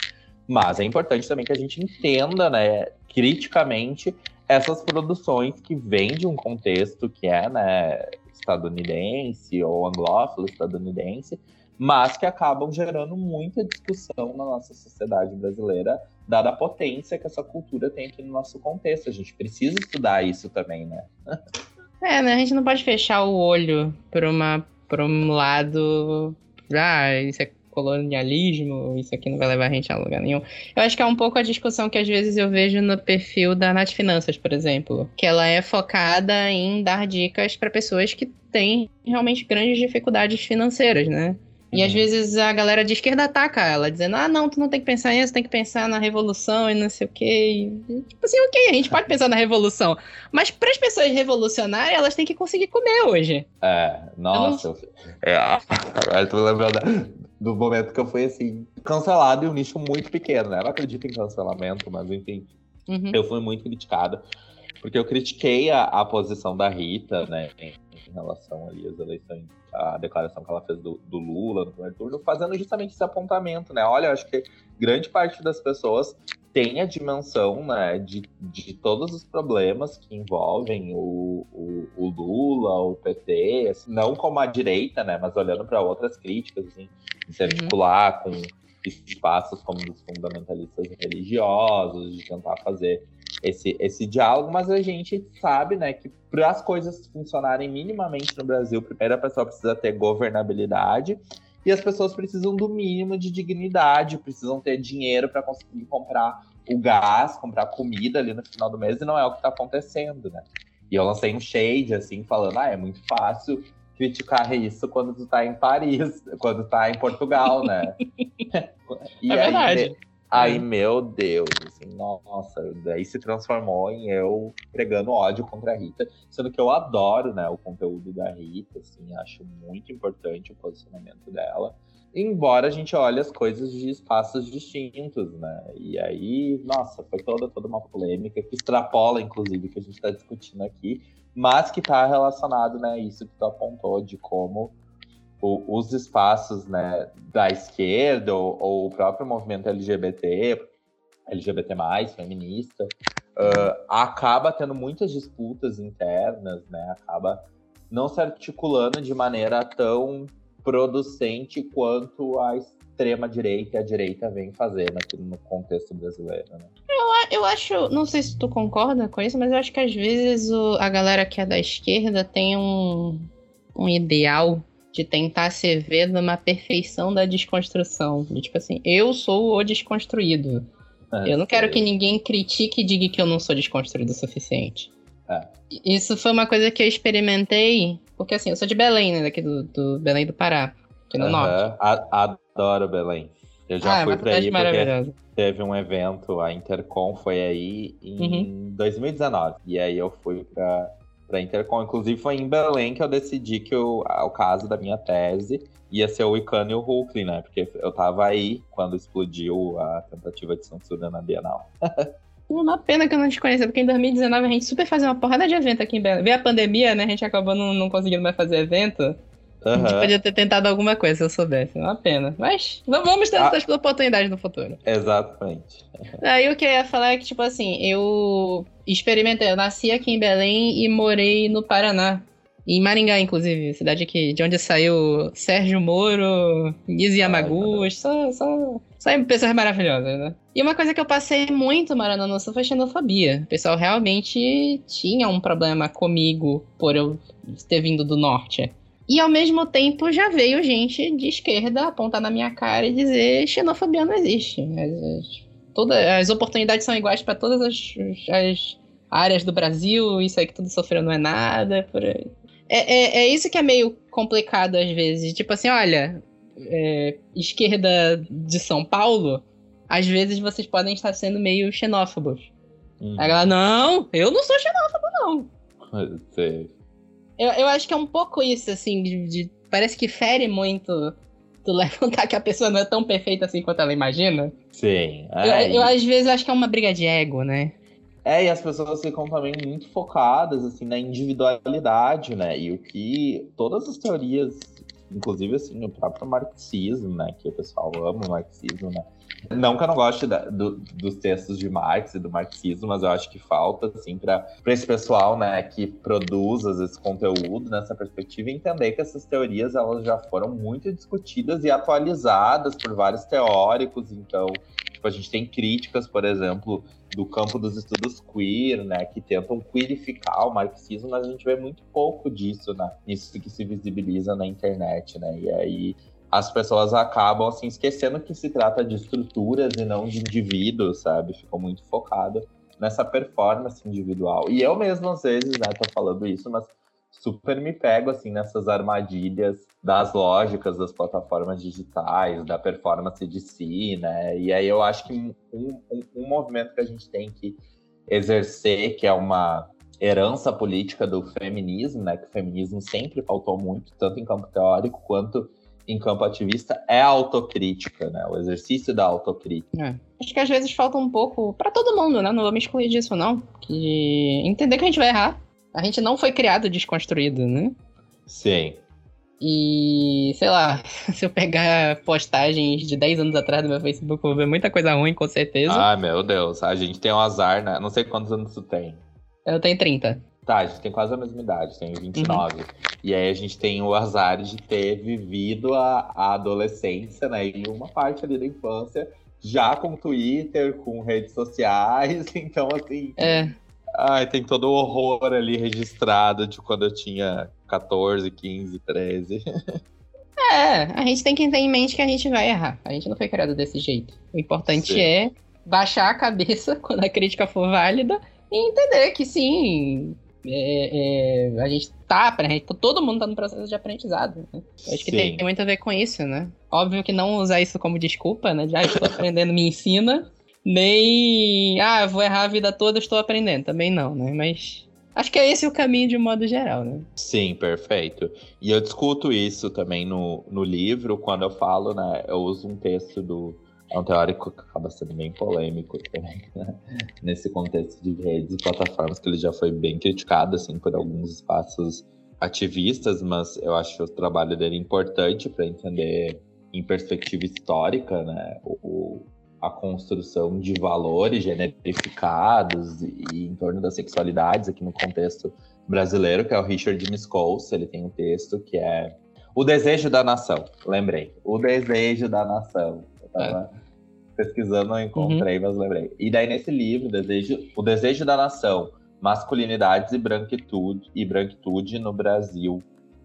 [SPEAKER 2] Mas é importante também que a gente entenda, né, criticamente, essas produções que vêm de um contexto que é, né, estadunidense ou anglófilo estadunidense, mas que acabam gerando muita discussão na nossa sociedade brasileira, dada a potência que essa cultura tem aqui no nosso contexto. A gente precisa estudar isso também, né?
[SPEAKER 1] É, né? A gente não pode fechar o olho para uma por um lado, ah, isso é colonialismo, isso aqui não vai levar a gente a lugar nenhum. Eu acho que é um pouco a discussão que às vezes eu vejo no perfil da Nath Finanças, por exemplo, que ela é focada em dar dicas para pessoas que têm realmente grandes dificuldades financeiras, né? E às uhum. vezes a galera de esquerda ataca ela, dizendo: ah, não, tu não tem que pensar nisso, tem que pensar na revolução e não sei o quê. E, tipo assim, ok, a gente pode pensar na revolução. Mas para as pessoas revolucionarem, elas têm que conseguir comer hoje.
[SPEAKER 2] É, nossa. Não... É, agora tô lembrando do momento que eu fui assim, cancelado em um nicho muito pequeno, né? Eu acredito em cancelamento, mas enfim. Uhum. Eu fui muito criticado. Porque eu critiquei a, a posição da Rita, né? Em, em relação ali às eleições a declaração que ela fez do, do, Lula no primeiro turno, fazendo justamente esse apontamento, né? Olha, eu acho que grande parte das pessoas tem a dimensão né, de, de todos os problemas que envolvem o, o, o Lula, o PT, assim, não como a direita, né, mas olhando para outras críticas, assim, de se uhum. articular uhum. com espaços como dos fundamentalistas religiosos, de tentar fazer esse, esse diálogo, mas a gente sabe, né, que para as coisas funcionarem minimamente no Brasil, primeiro a pessoa precisa ter governabilidade e as pessoas precisam do mínimo de dignidade, precisam ter dinheiro para conseguir comprar o gás, comprar comida ali no final do mês, e não é o que está acontecendo, né? E eu lancei um shade, assim, falando, ah, é muito fácil criticar isso quando tu tá em Paris, quando tá em Portugal, né?
[SPEAKER 1] e é verdade.
[SPEAKER 2] Aí, meu Deus, assim, nossa, daí se transformou em eu pregando ódio contra a Rita, sendo que eu adoro, né, o conteúdo da Rita, assim, acho muito importante o posicionamento dela. Embora a gente olhe as coisas de espaços distintos, né? E aí, nossa, foi toda, toda uma polêmica que extrapola, inclusive, que a gente está discutindo aqui, mas que está relacionado, né, isso que tu apontou de como o, os espaços né, da esquerda ou, ou, o próprio movimento LGBT, LGBT+, feminista, uh, acaba tendo muitas disputas internas, né? Acaba não se articulando de maneira tão producente quanto a extrema direita e a direita vem fazendo aqui no contexto brasileiro. Né?
[SPEAKER 1] Eu, eu acho, não sei se tu concorda com isso, mas eu acho que às vezes o, a galera que é da esquerda tem um, um ideal de tentar se ver numa perfeição da desconstrução. De, tipo assim, eu sou o desconstruído. É, eu não quero que ninguém critique e diga que eu não sou desconstruído o suficiente. É. Isso foi uma coisa que eu experimentei, porque assim, eu sou de Belém, né? Daqui do, do Belém do Pará, aqui no uhum. norte.
[SPEAKER 2] A, adoro Belém. Eu já
[SPEAKER 1] ah,
[SPEAKER 2] fui
[SPEAKER 1] é
[SPEAKER 2] pra aí
[SPEAKER 1] porque
[SPEAKER 2] teve um evento, a Intercom foi aí em uhum. 2019. E aí eu fui pra, pra Intercom. Inclusive foi em Belém que eu decidi que o, o caso da minha tese ia ser o Icano e o Hulkling, né? Porque eu tava aí quando explodiu a tentativa de censura na Bienal.
[SPEAKER 1] Uma pena que eu não te conhecia, porque em 2019 a gente super fazia uma porrada de evento aqui em Belém. Veio a pandemia, né? A gente acabou não, não conseguindo mais fazer evento. Uhum. A gente podia ter tentado alguma coisa se eu soubesse. É uma pena. Mas vamos ter ah. essas oportunidades no futuro.
[SPEAKER 2] Exatamente.
[SPEAKER 1] Aí o que eu ia falar é que, tipo assim, eu experimentei. Eu nasci aqui em Belém e morei no Paraná. Em Maringá, inclusive, cidade aqui, de onde saiu Sérgio Moro, Nise Yamaguchi, só, só, só pessoas maravilhosas, né? E uma coisa que eu passei muito, Maranhão no Sul, foi xenofobia. O pessoal realmente tinha um problema comigo por eu ter vindo do norte. E ao mesmo tempo já veio gente de esquerda apontar na minha cara e dizer xenofobia não existe. As, todas, as oportunidades são iguais para todas as, as, áreas do Brasil, isso aí que tudo sofreu não é nada. Por... É, é, é, isso que é meio complicado às vezes. Tipo assim, olha, é, esquerda de São Paulo, às vezes vocês podem estar sendo meio xenófobos. Hum. Aí ela, não, eu não sou xenófobo, não.
[SPEAKER 2] Sei.
[SPEAKER 1] Eu, eu acho que é um pouco isso, assim, de, de, parece que fere muito tu levantar que a pessoa não é tão perfeita assim quanto ela imagina.
[SPEAKER 2] Sim.
[SPEAKER 1] É, eu, eu, às vezes acho que é uma briga de ego, né?
[SPEAKER 2] É, e as pessoas ficam também muito focadas, assim, na individualidade, né? E o que todas as teorias, inclusive, assim, o próprio marxismo, né? Que o pessoal ama o marxismo, né? Não que eu não goste da, do, dos textos de Marx e do marxismo, mas eu acho que falta, assim, para esse pessoal, né, que produz esse conteúdo nessa perspectiva, entender que essas teorias elas já foram muito discutidas e atualizadas por vários teóricos. Então, tipo, a gente tem críticas, por exemplo, do campo dos estudos queer, né, que tentam queerificar o marxismo, mas a gente vê muito pouco disso, né, nisso que se visibiliza na internet, né, e aí as pessoas acabam assim esquecendo que se trata de estruturas e não de indivíduos, sabe? Ficou muito focado nessa performance individual. E eu mesmo às vezes, né, tô falando isso, mas super me pego assim nessas armadilhas das lógicas das plataformas digitais, da performance de si, né? E aí eu acho que um, um, um movimento que a gente tem que exercer, que é uma herança política do feminismo, né? Que o feminismo sempre faltou muito, tanto em campo teórico quanto em campo ativista é a autocrítica, né? O exercício da autocrítica.
[SPEAKER 1] É. Acho que às vezes falta um pouco para todo mundo, né? Não vou me excluir disso, não. Que entender que a gente vai errar. A gente não foi criado desconstruído, né?
[SPEAKER 2] Sim.
[SPEAKER 1] E, sei lá, se eu pegar postagens de 10 anos atrás do meu Facebook, eu vou ver muita coisa ruim, com certeza.
[SPEAKER 2] Ah, meu Deus. A gente tem um azar, né? Não sei quantos anos tu tem.
[SPEAKER 1] Eu tenho 30.
[SPEAKER 2] Tá, a gente tem quase a mesma idade, tem 29. Uhum. E aí a gente tem o azar de ter vivido a, a adolescência, né? E uma parte ali da infância já com Twitter, com redes sociais. Então, assim.
[SPEAKER 1] É.
[SPEAKER 2] Ai, tem todo o horror ali registrado de quando eu tinha 14, 15, 13.
[SPEAKER 1] É, a gente tem que ter em mente que a gente vai errar. A gente não foi criado desse jeito. O importante sim. é baixar a cabeça quando a crítica for válida e entender que sim, é, é, a gente tá aprendendo, todo mundo tá no processo de aprendizado. Né? acho que tem, tem, muito a ver com isso, né? Óbvio que não usar isso como desculpa, né? Já estou aprendendo, me ensina. Nem, ah, vou errar a vida toda, estou aprendendo. Também não, né? Mas acho que é esse o caminho de modo geral, né?
[SPEAKER 2] Sim, perfeito. E eu discuto isso também no, no livro, quando eu falo, né? Eu uso um texto do é um teórico que acaba sendo bem polêmico também, né? nesse contexto de redes e plataformas, que ele já foi bem criticado assim, por alguns espaços ativistas, mas eu acho o trabalho dele importante para entender em perspectiva histórica né, o, a construção de valores generificados e, em torno das sexualidades aqui no contexto brasileiro, que é o Richard Miscous, ele tem um texto que é O Desejo da Nação, lembrei, O Desejo da Nação. Eu tava... É pesquisando, não encontrei, uhum. mas lembrei. E daí nesse livro, Desejo, O Desejo da Nação, Masculinidades e Branquitude, e Branquitude no Brasil.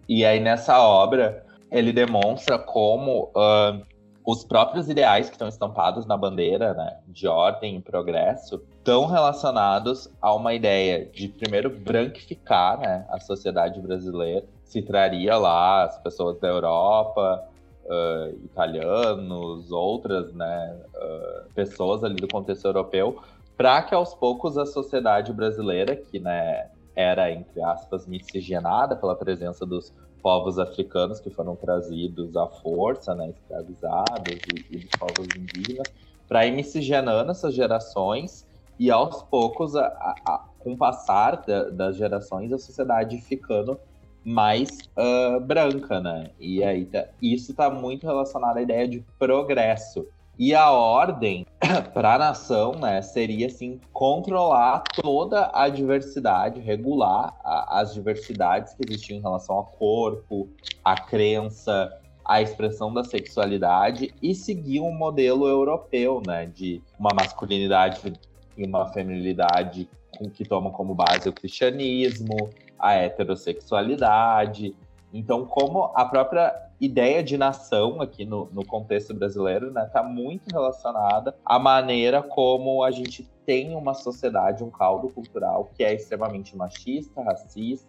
[SPEAKER 2] E aí nessa obra, ele demonstra como uh, os próprios ideais que estão estampados na bandeira, né, de ordem e progresso, estão relacionados a uma ideia de, primeiro, branquificar né, a sociedade brasileira. Se traria lá as pessoas da Europa, uh, italianos, outras né, uh, pessoas ali do contexto europeu, para que aos poucos a sociedade brasileira, que né, era, entre aspas, miscigenada pela presença dos povos africanos que foram trazidos à força, né, escravizados, e, e dos povos indígenas, para ir miscigenando essas gerações e aos poucos, a, a, com o passar da, das gerações, a sociedade ficando mais uh, branca, né? E aí tá, isso está muito relacionado à ideia de progresso. E a ordem para a nação, né, seria assim controlar toda a diversidade, regular a, as diversidades que existiam em relação ao corpo, à crença, à expressão da sexualidade e seguir um modelo europeu, né, de uma masculinidade e uma feminilidade que tomam como base o cristianismo, a heterossexualidade. Então, como a própria ideia de nação aqui no, no contexto brasileiro né, tá muito relacionada à maneira como a gente tem uma sociedade, um caldo cultural que é extremamente machista, racista,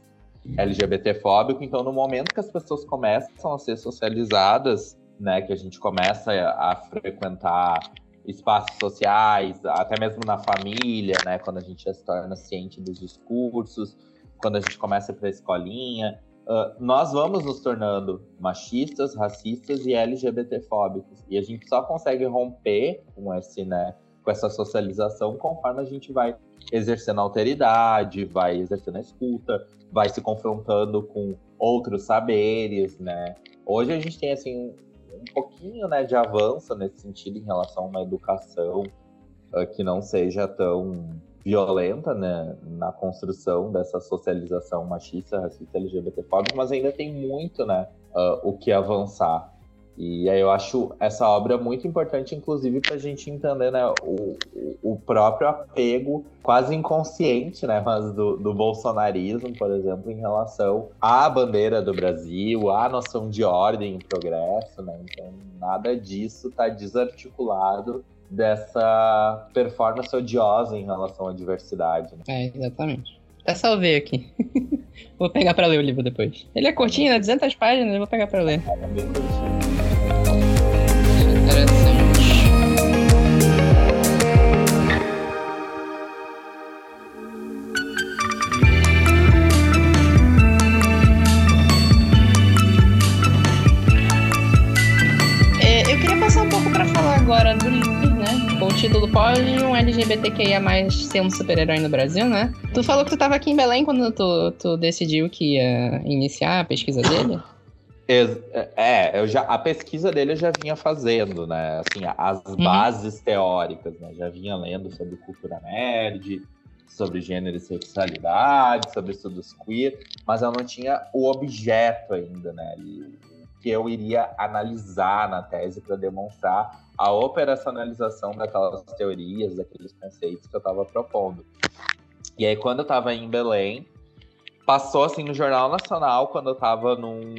[SPEAKER 2] LGBTfóbico. Então, no momento que as pessoas começam a ser socializadas, né, que a gente começa a frequentar espaços sociais, até mesmo na família, né, quando a gente já se torna ciente dos discursos, quando a gente começa para a escolinha, uh, nós vamos nos tornando machistas, racistas e LGBTfóbicos. E a gente só consegue romper com esse, né, com essa socialização conforme a gente vai exercendo alteridade, vai exercendo a escuta, vai se confrontando com outros saberes, né? Hoje a gente tem assim um pouquinho, né, de avanço nesse sentido em relação a uma educação uh, que não seja tão violenta né, na construção dessa socialização machista, racista, LGBTfóbica, mas ainda tem muito né, uh, o que avançar. E aí eu acho essa obra muito importante, inclusive, para a gente entender né, o, o próprio apego quase inconsciente, né, mas do, do bolsonarismo, por exemplo, em relação à bandeira do Brasil, à noção de ordem e progresso. Né? Então, nada disso está desarticulado dessa performance odiosa em relação à diversidade. Né?
[SPEAKER 1] É, exatamente. Até salvei aqui. vou pegar para ler o livro depois. Ele é curtinho, né? 200 páginas, eu vou pegar para ler. É, é bem curtinho. Título pode um LGBTQIA ser um super-herói no Brasil, né? Tu falou que tu tava aqui em Belém quando tu, tu decidiu que ia iniciar a pesquisa dele?
[SPEAKER 2] É, eu já, a pesquisa dele eu já vinha fazendo, né? Assim, as uhum. bases teóricas, né? Já vinha lendo sobre cultura nerd, sobre gênero e sexualidade, sobre estudos queer, mas eu não tinha o objeto ainda, né? que eu iria analisar na tese para demonstrar a operacionalização daquelas teorias, daqueles conceitos que eu estava propondo. E aí, quando eu estava em Belém, passou assim no Jornal Nacional, quando eu estava num.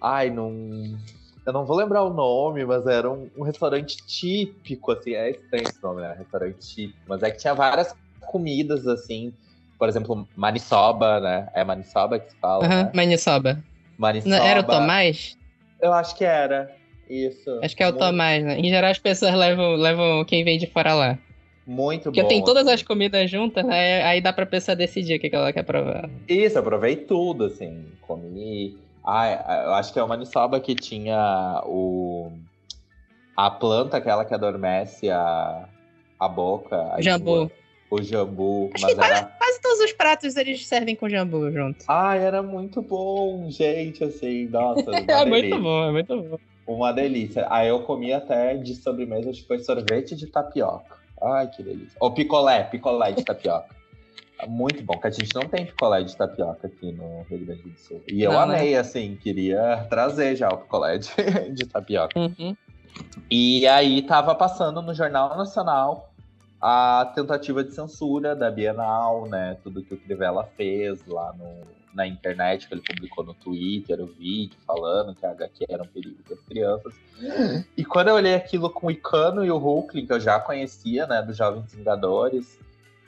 [SPEAKER 2] Ai, num. Eu não vou lembrar o nome, mas era um, um restaurante típico, assim, é estranho esse nome, né? Restaurante típico, mas é que tinha várias comidas, assim, por exemplo, maniçoba, né? É maniçoba que se fala. Uhum,
[SPEAKER 1] né? maniçoba.
[SPEAKER 2] Maniçoba.
[SPEAKER 1] Não, era o Tomás?
[SPEAKER 2] Eu acho que era. Isso.
[SPEAKER 1] Acho que é o muito... Tomás, né? Em geral as pessoas levam, levam quem vem de fora lá.
[SPEAKER 2] Muito
[SPEAKER 1] Porque
[SPEAKER 2] bom.
[SPEAKER 1] Porque tem todas as comidas juntas, né? Aí dá pra pessoa decidir o que ela quer provar.
[SPEAKER 2] Isso, eu provei tudo, assim. Comi. Ah, eu acho que é uma maniçoba que tinha o. A planta, aquela que adormece a, a boca. A
[SPEAKER 1] jambu.
[SPEAKER 2] O jambu.
[SPEAKER 1] Acho mas era... quase, quase, todos os pratos eles servem com jambu junto.
[SPEAKER 2] Ah, era muito bom, gente, assim, nossa.
[SPEAKER 1] é muito bom, é muito bom.
[SPEAKER 2] Uma delícia. Aí eu comi até de sobremesa, acho que foi sorvete de tapioca. Ai, que delícia. Ou picolé, picolé de tapioca. Muito bom, que a gente não tem picolé de tapioca aqui no Rio Grande do Sul. E eu não, né? amei, né? assim, queria trazer já o picolé de, de tapioca.
[SPEAKER 1] Uhum.
[SPEAKER 2] E aí tava passando no Jornal Nacional a tentativa de censura da Bienal, né? Tudo que o Crivella fez lá no, na internet, que ele publicou no Twitter, o vídeo falando que a HQ era um perigo para as crianças. E quando eu olhei aquilo com o Icano e o Hulkling, que eu já conhecia, né, dos Jovens Vingadores,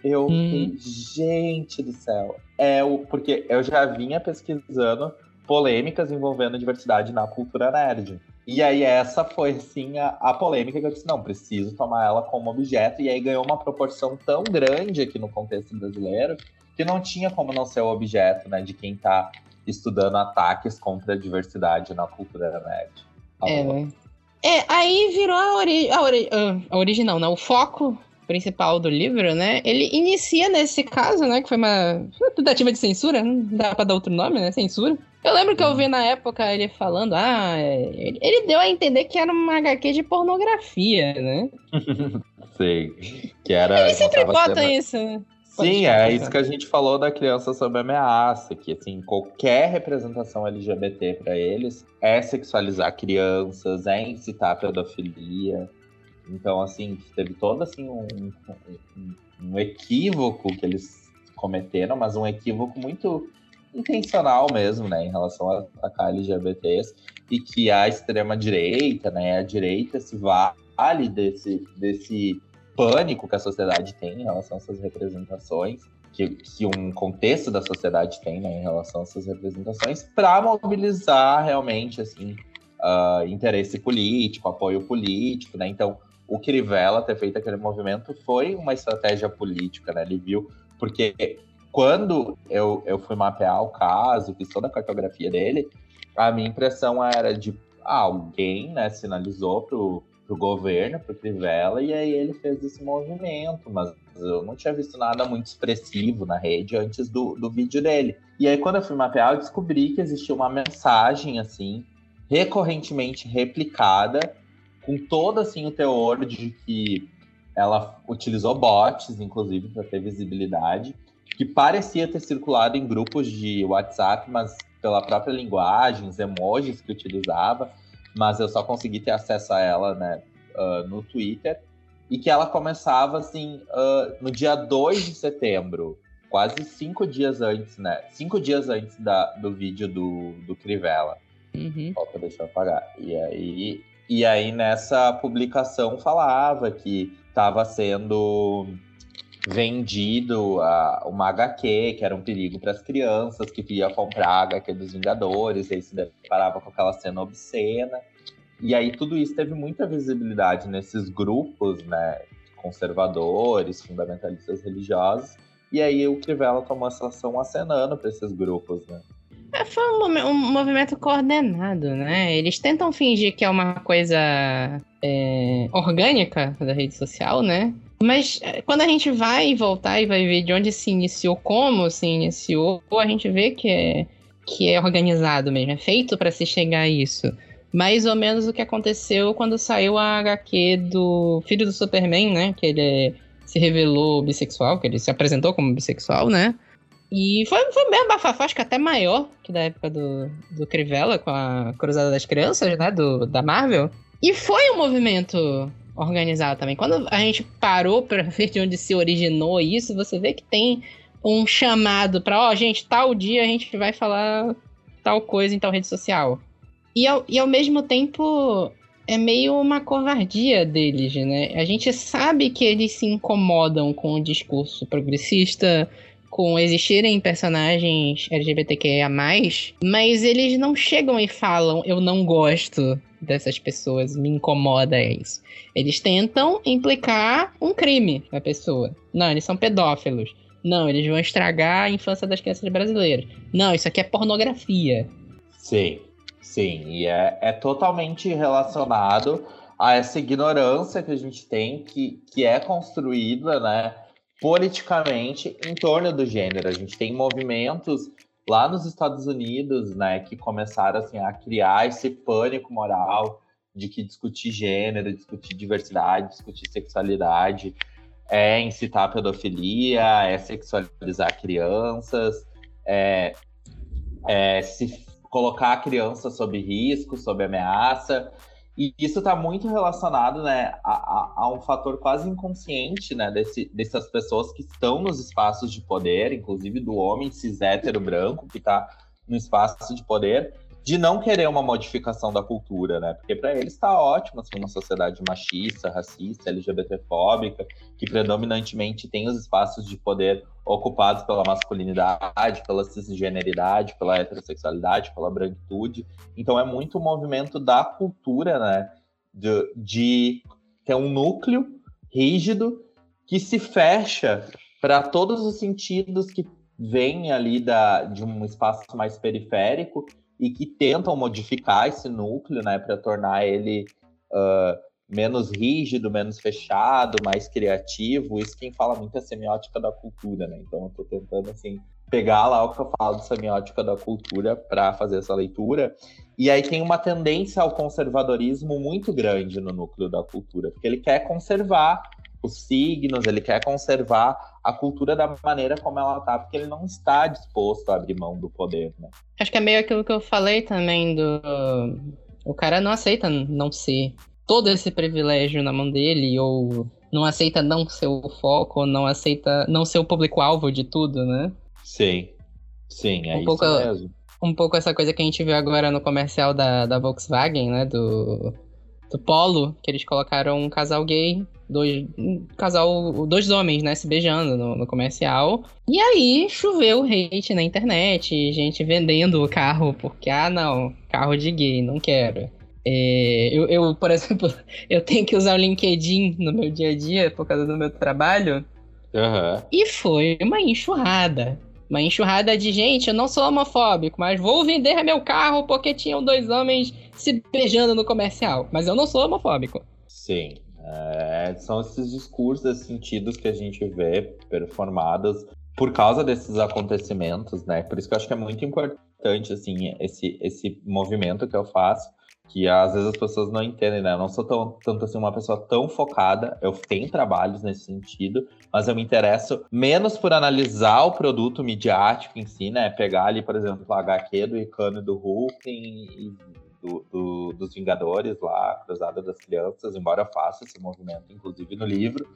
[SPEAKER 2] eu hum. fiquei, gente do céu. É o, porque eu já vinha pesquisando polêmicas envolvendo diversidade na cultura nerd. E aí essa foi, assim, a, a, polêmica que eu disse, não, preciso tomar ela como objeto. E aí ganhou uma proporção tão grande aqui no contexto brasileiro que não tinha como não ser o objeto, né, de quem está estudando ataques contra a diversidade na cultura nerd.
[SPEAKER 1] É, né? É, aí virou a, ori a, ori a original, né? O foco principal do livro, né? Ele inicia nesse caso, né? Que foi uma, tentativa de censura, não dá pra dar outro nome, né? Censura. Eu lembro que eu vi na época ele falando, ah, ele, ele deu a entender que era uma HQ de pornografia, né?
[SPEAKER 2] Sei. Que era.
[SPEAKER 1] Ele sempre bota isso, né?
[SPEAKER 2] Sim, é isso que a gente falou da criança sob ameaça, que assim, qualquer representação LGBT para eles é sexualizar crianças, é incitar a pedofilia. Então, assim, teve todo assim um, um, um equívoco que eles cometeram, mas um equívoco muito intencional mesmo, né, em relação a atacar LGBTs, e que a extrema-direita, né, a direita se vale desse, desse pânico que a sociedade tem em relação a essas representações, que, que um contexto da sociedade tem né, em relação a essas representações, para mobilizar realmente assim uh, interesse político, apoio político, né? Então, o Crivella ter feito aquele movimento foi uma estratégia política, né? Ele viu, porque quando eu, eu fui mapear o caso, fiz toda a cartografia dele, a minha impressão era de ah, alguém, né, sinalizou pro pro governo, pro Crivella, e aí ele fez esse movimento, mas eu não tinha visto nada muito expressivo na rede antes do, do vídeo dele. E aí, quando eu fui mapear, eu descobri que existia uma mensagem, assim, recorrentemente replicada, com todo, assim, o teor de que ela utilizou bots, inclusive, para ter visibilidade, que parecia ter circulado em grupos de WhatsApp, mas pela própria linguagem, os emojis que utilizava, mas eu só consegui ter acesso a ela, né, uh, no Twitter, e que ela começava, assim, uh, no dia 2 de setembro, quase cinco dias antes, né, cinco dias antes da, do vídeo do, do Crivella. Uhum. Opa, deixa eu apagar. E aí, e aí, nessa publicação, falava que estava sendo vendido a, uma HQ, que era um perigo para as crianças, que ia comprar a HQ dos Vingadores, e aí se deparava com aquela cena obscena. E aí tudo isso teve muita visibilidade nesses grupos, né, conservadores, fundamentalistas religiosos. E aí o Crivella tomou essa ação acenando para esses grupos, né?
[SPEAKER 1] É, foi um, um, movimento coordenado, né? Eles tentam fingir que é uma coisa é, orgânica da rede social, né? Mas é, quando a gente vai voltar e vai ver de onde se iniciou, como se iniciou, a gente vê que é, que é organizado mesmo, é feito para se chegar a isso. Mais ou menos o que aconteceu quando saiu a HQ do filho do Superman, né? Que ele se revelou bissexual, que ele se apresentou como bissexual, né? E foi, foi bem bafafá, acho que até maior que da época do, do Crivella com a Cruzada das Crianças, né? Do, da Marvel. E foi um movimento organizado também. Quando a gente parou para ver de onde se originou isso, você vê que tem um chamado para, ó, oh, gente, tal dia a gente vai falar tal coisa em tal rede social. E ao, e ao mesmo tempo é meio uma covardia deles, né? A gente sabe que eles se incomodam com o discurso progressista, com existirem personagens LGBTQIA+, mas eles não chegam e falam, eu não gosto dessas pessoas, me incomoda isso. Eles tentam implicar um crime na pessoa. Não, eles são pedófilos. Não, eles vão estragar a infância das crianças brasileiras. Não, isso aqui é pornografia.
[SPEAKER 2] Sim, sim. E é, é totalmente relacionado a essa ignorância que a gente tem, que, que é construída, né, politicamente em torno do gênero. A gente tem movimentos lá nos Estados Unidos, né, que começaram assim a criar esse pânico moral de que discutir gênero, discutir diversidade, discutir sexualidade é incitar a pedofilia, é sexualizar crianças, é, é se colocar a criança sob risco, sob ameaça. E isso está muito relacionado né, a, a, a, um fator quase inconsciente né, desse, dessas pessoas que estão nos espaços de poder, inclusive do homem cis hétero branco que está no espaço de poder, de não querer uma modificação da cultura, né? Porque para eles está ótimo assim, uma sociedade machista, racista, LGBTfóbica, que predominantemente tem os espaços de poder ocupados pela masculinidade, pela cisgeneridade, pela heterossexualidade, pela branquitude. Então é muito o movimento da cultura, né? De, de ter um núcleo rígido que se fecha para todos os sentidos que vêm ali da, de um espaço mais periférico e que tentam modificar esse núcleo, né, para tornar ele uh, menos rígido, menos fechado, mais criativo. Isso quem fala muito é semiótica da cultura, né? Então eu estou tentando assim pegar lá o que eu falo de semiótica da cultura para fazer essa leitura. E aí tem uma tendência ao conservadorismo muito grande no núcleo da cultura, porque ele quer conservar os signos, ele quer conservar a cultura da maneira como ela tá, porque ele não está disposto a abrir mão do poder, né?
[SPEAKER 1] Acho que é meio aquilo que eu falei também do. O cara não aceita não ser todo esse privilégio na mão dele, ou não aceita não ser o foco, ou não aceita não ser o público-alvo de tudo, né?
[SPEAKER 2] Sim. Sim, é
[SPEAKER 1] um
[SPEAKER 2] isso
[SPEAKER 1] pouco,
[SPEAKER 2] mesmo.
[SPEAKER 1] Um pouco essa coisa que a gente viu agora no comercial da, da Volkswagen, né? Do, do Polo, que eles colocaram um casal gay dois um casal, dois homens, né, se beijando no, no, comercial. E aí choveu hate na internet, gente vendendo o carro porque, ah, não, carro de gay, não quero. É, eu, eu, por exemplo, eu tenho que usar o LinkedIn no meu dia a dia por causa do meu trabalho.
[SPEAKER 2] Uhum.
[SPEAKER 1] E foi uma enxurrada. Uma enxurrada de gente, eu não sou homofóbico, mas vou vender meu carro porque tinham dois homens se beijando no comercial. Mas eu não sou homofóbico.
[SPEAKER 2] Sim. É, são esses discursos, sentidos que a gente vê performados por causa desses acontecimentos, né? Por isso que eu acho que é muito importante, assim, esse, esse movimento que eu faço, que às vezes as pessoas não entendem, né? Eu não sou tão, tanto assim uma pessoa tão focada, eu tenho trabalhos nesse sentido, mas eu me interesso menos por analisar o produto midiático em si, né? Pegar ali, por exemplo, o HQ do Icano do Hulk e do, do, dos Vingadores lá, Cruzada das Crianças, embora eu faça esse movimento, inclusive no livro,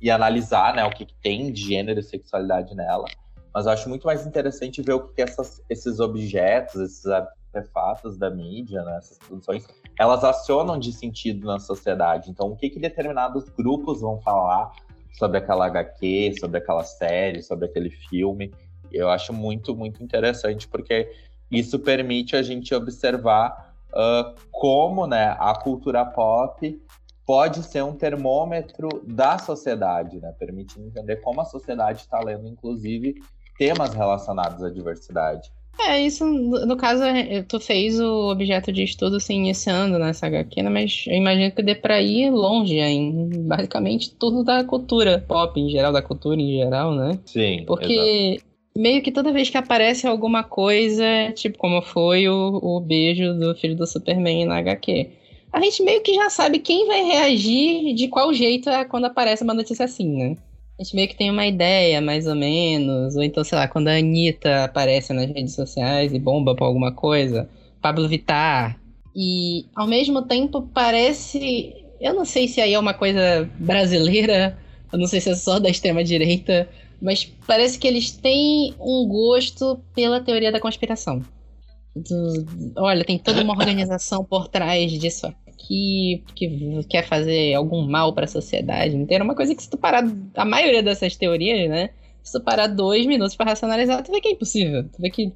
[SPEAKER 2] e analisar né, o que, que tem de gênero e sexualidade nela. Mas eu acho muito mais interessante ver o que, que essas, esses objetos, esses artefatos da mídia, né, essas produções, elas acionam de sentido na sociedade. Então, o que, que determinados grupos vão falar sobre aquela HQ, sobre aquela série, sobre aquele filme. Eu acho muito, muito interessante, porque isso permite a gente observar uh, como né, a cultura pop pode ser um termômetro da sociedade, né, permitindo entender como a sociedade está lendo, inclusive, temas relacionados à diversidade.
[SPEAKER 1] É, isso, no caso, é, tu fez o objeto de estudo se iniciando nessa HQ, né, mas eu imagino que dê pra ir longe em basicamente tudo da cultura pop, em geral, da cultura em geral, né?
[SPEAKER 2] Sim,
[SPEAKER 1] Porque exato meio que toda vez que aparece alguma coisa, tipo como foi o, o beijo do filho do Superman na HQ, a gente meio que já sabe quem vai reagir de qual jeito é quando aparece uma notícia assim, né? A gente meio que tem uma ideia, mais ou menos. Ou então, sei lá, quando a Anitta aparece nas redes sociais e bomba por alguma coisa. Pablo Vittar. E, ao mesmo tempo, parece... Eu não sei se aí é uma coisa brasileira. Eu não sei se é só da extrema-direita. Mas parece que eles têm um gosto pela teoria da conspiração. Do, olha, tem toda uma organização por trás disso aqui, que quer fazer algum mal para a sociedade inteira. Uma coisa que se tu parar, a maioria dessas teorias, né? Se tu parar dois minutos para racionalizar, tu vê que é impossível. Tu vê que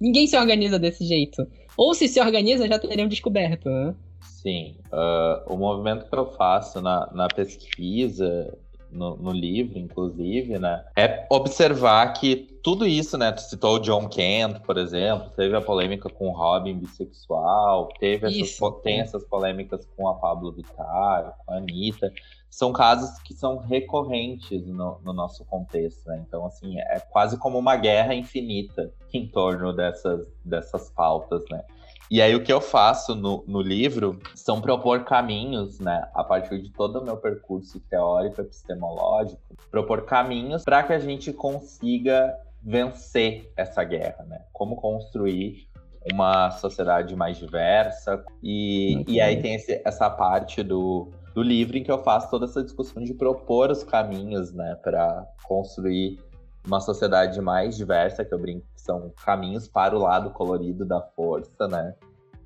[SPEAKER 1] ninguém se organiza desse jeito. Ou se se organiza, já teriam descoberto, né?
[SPEAKER 2] Sim. Uh, o movimento que eu faço na, na pesquisa no, no, livro, inclusive, né? É observar que tudo isso, né? Tu citou o John Kent, por exemplo, teve a polêmica com o Robin bissexual, teve essas, tem essas polêmicas com a Pablo Vittar, com a Anitta. São casos que são recorrentes no, no nosso contexto, né? Então, assim, é quase como uma guerra infinita em torno dessas, dessas pautas, né? E aí o que eu faço no, no livro são propor caminhos, né, a partir de todo o meu percurso teórico epistemológico, propor caminhos para que a gente consiga vencer essa guerra, né? Como construir uma sociedade mais diversa. E, e aí tem esse, essa parte do, do livro em que eu faço toda essa discussão de propor os caminhos, né, para construir uma sociedade mais diversa, que eu brinco são caminhos para o lado colorido da força, né?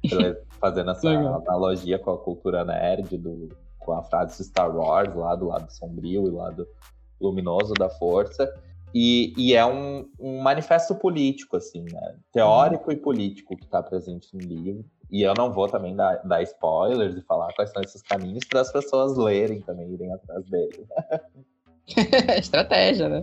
[SPEAKER 2] Fazendo essa analogia com a cultura nerd, do, com a frase Star Wars lá do lado sombrio e lado luminoso da força. E, e é um, um, manifesto político, assim, né? Teórico e político que está presente no livro. E eu não vou também dar, dar spoilers e falar quais são esses caminhos para as pessoas lerem também, irem atrás dele.
[SPEAKER 1] Estratégia, né?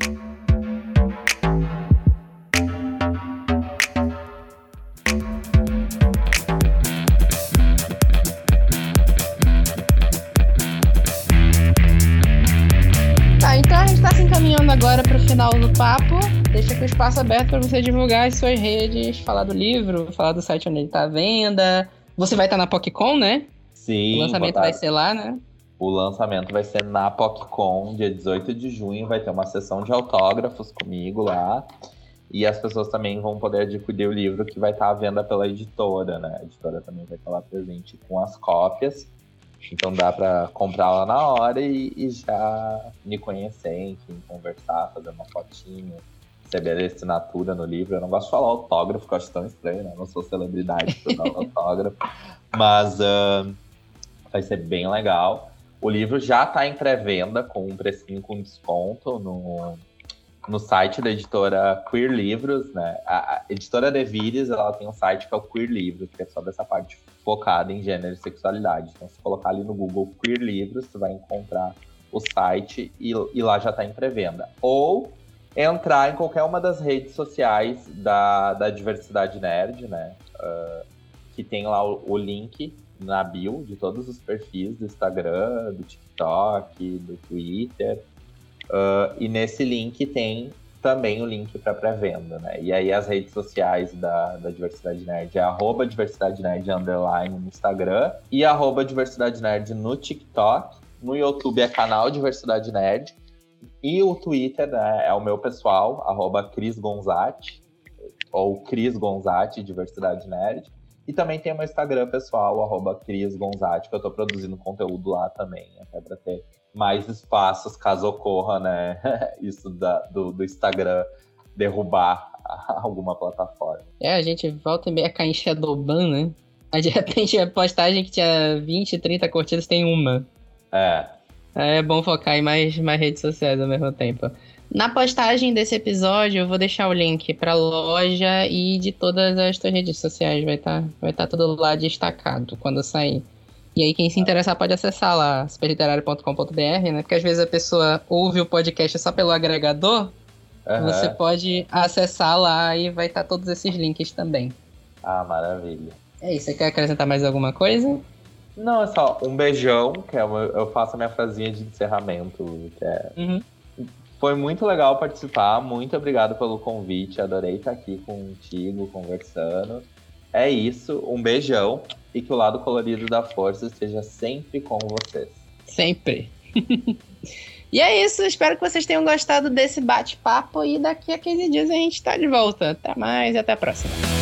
[SPEAKER 1] Aqui o espaço aberto para você divulgar as suas redes, falar do livro, falar do site onde ele está à venda. Você vai estar tá na PocCon, né?
[SPEAKER 2] Sim.
[SPEAKER 1] O lançamento vai ser lá, né?
[SPEAKER 2] O lançamento vai ser na PocCon, dia 18 de junho. Vai ter uma sessão de autógrafos comigo lá. E as pessoas também vão poder adquirir o livro que vai estar tá à venda pela editora, né? A editora também vai estar lá presente com as cópias. Então dá para comprar lá na hora e, e, já me conhecer, enfim, conversar, fazer uma fotinho, receber a assinatura no livro. Eu não gosto de falar autógrafo, que eu acho tão estranho, né? Eu não sou celebridade para dar autógrafo. Mas uh, vai ser bem legal. O livro já está em pré-venda com um precinho com desconto no, no site da editora Queer Livros, né? A, a editora Devires, ela tem um site que é o Queer Livros, que é só dessa parte focada em gênero e sexualidade. Então, se colocar ali no Google Queer Livros, você vai encontrar o site e, e lá já está em pré-venda. Ou entrar em qualquer uma das redes sociais da, da Diversidade Nerd, né? Uh, que tem lá o, o link na bio de todos os perfis do Instagram, do TikTok, do Twitter. Uh, e nesse link tem também o link para pré-venda, né? E aí as redes sociais da, da Diversidade Nerd é arroba Diversidade Nerd underline no Instagram e arroba Diversidade Nerd no TikTok. No YouTube é canal Diversidade Nerd. E o Twitter né, é o meu pessoal, arroba Cris Gonzatti, ou Cris Gonzatti, Diversidade Nerd. E também tem o meu Instagram pessoal, arroba Cris Gonzatti, que eu tô produzindo conteúdo lá também, até pra ter mais espaços caso ocorra, né? Isso da, do, do Instagram derrubar alguma plataforma.
[SPEAKER 1] É, a gente volta e meia cair em Shadowban, né? Aí de repente a postagem que tinha 20, 30 curtidas tem uma.
[SPEAKER 2] É.
[SPEAKER 1] É bom focar em mais, mais redes sociais ao mesmo tempo. Na postagem desse episódio, eu vou deixar o link pra loja e de todas as tuas redes sociais. Vai estar tá, vai tá tudo lá destacado quando sair. E aí, quem se interessar pode acessar lá, superliterário.com.br, né? Porque às vezes a pessoa ouve o podcast só pelo agregador. Uhum. Você pode acessar lá e vai estar todos esses links também.
[SPEAKER 2] Ah, maravilha.
[SPEAKER 1] É isso. Você quer acrescentar mais alguma coisa?
[SPEAKER 2] Não, é só um beijão, que é uma, eu faço a minha frasinha de encerramento, que é. Uhum. Foi muito legal participar, muito obrigado pelo convite, adorei estar aqui contigo, conversando. É isso, um beijão e que o lado colorido da força esteja sempre com vocês.
[SPEAKER 1] Sempre. e é isso, espero que vocês tenham gostado desse bate-papo e daqui a 15 dias a gente está de volta. Até mais e até a próxima.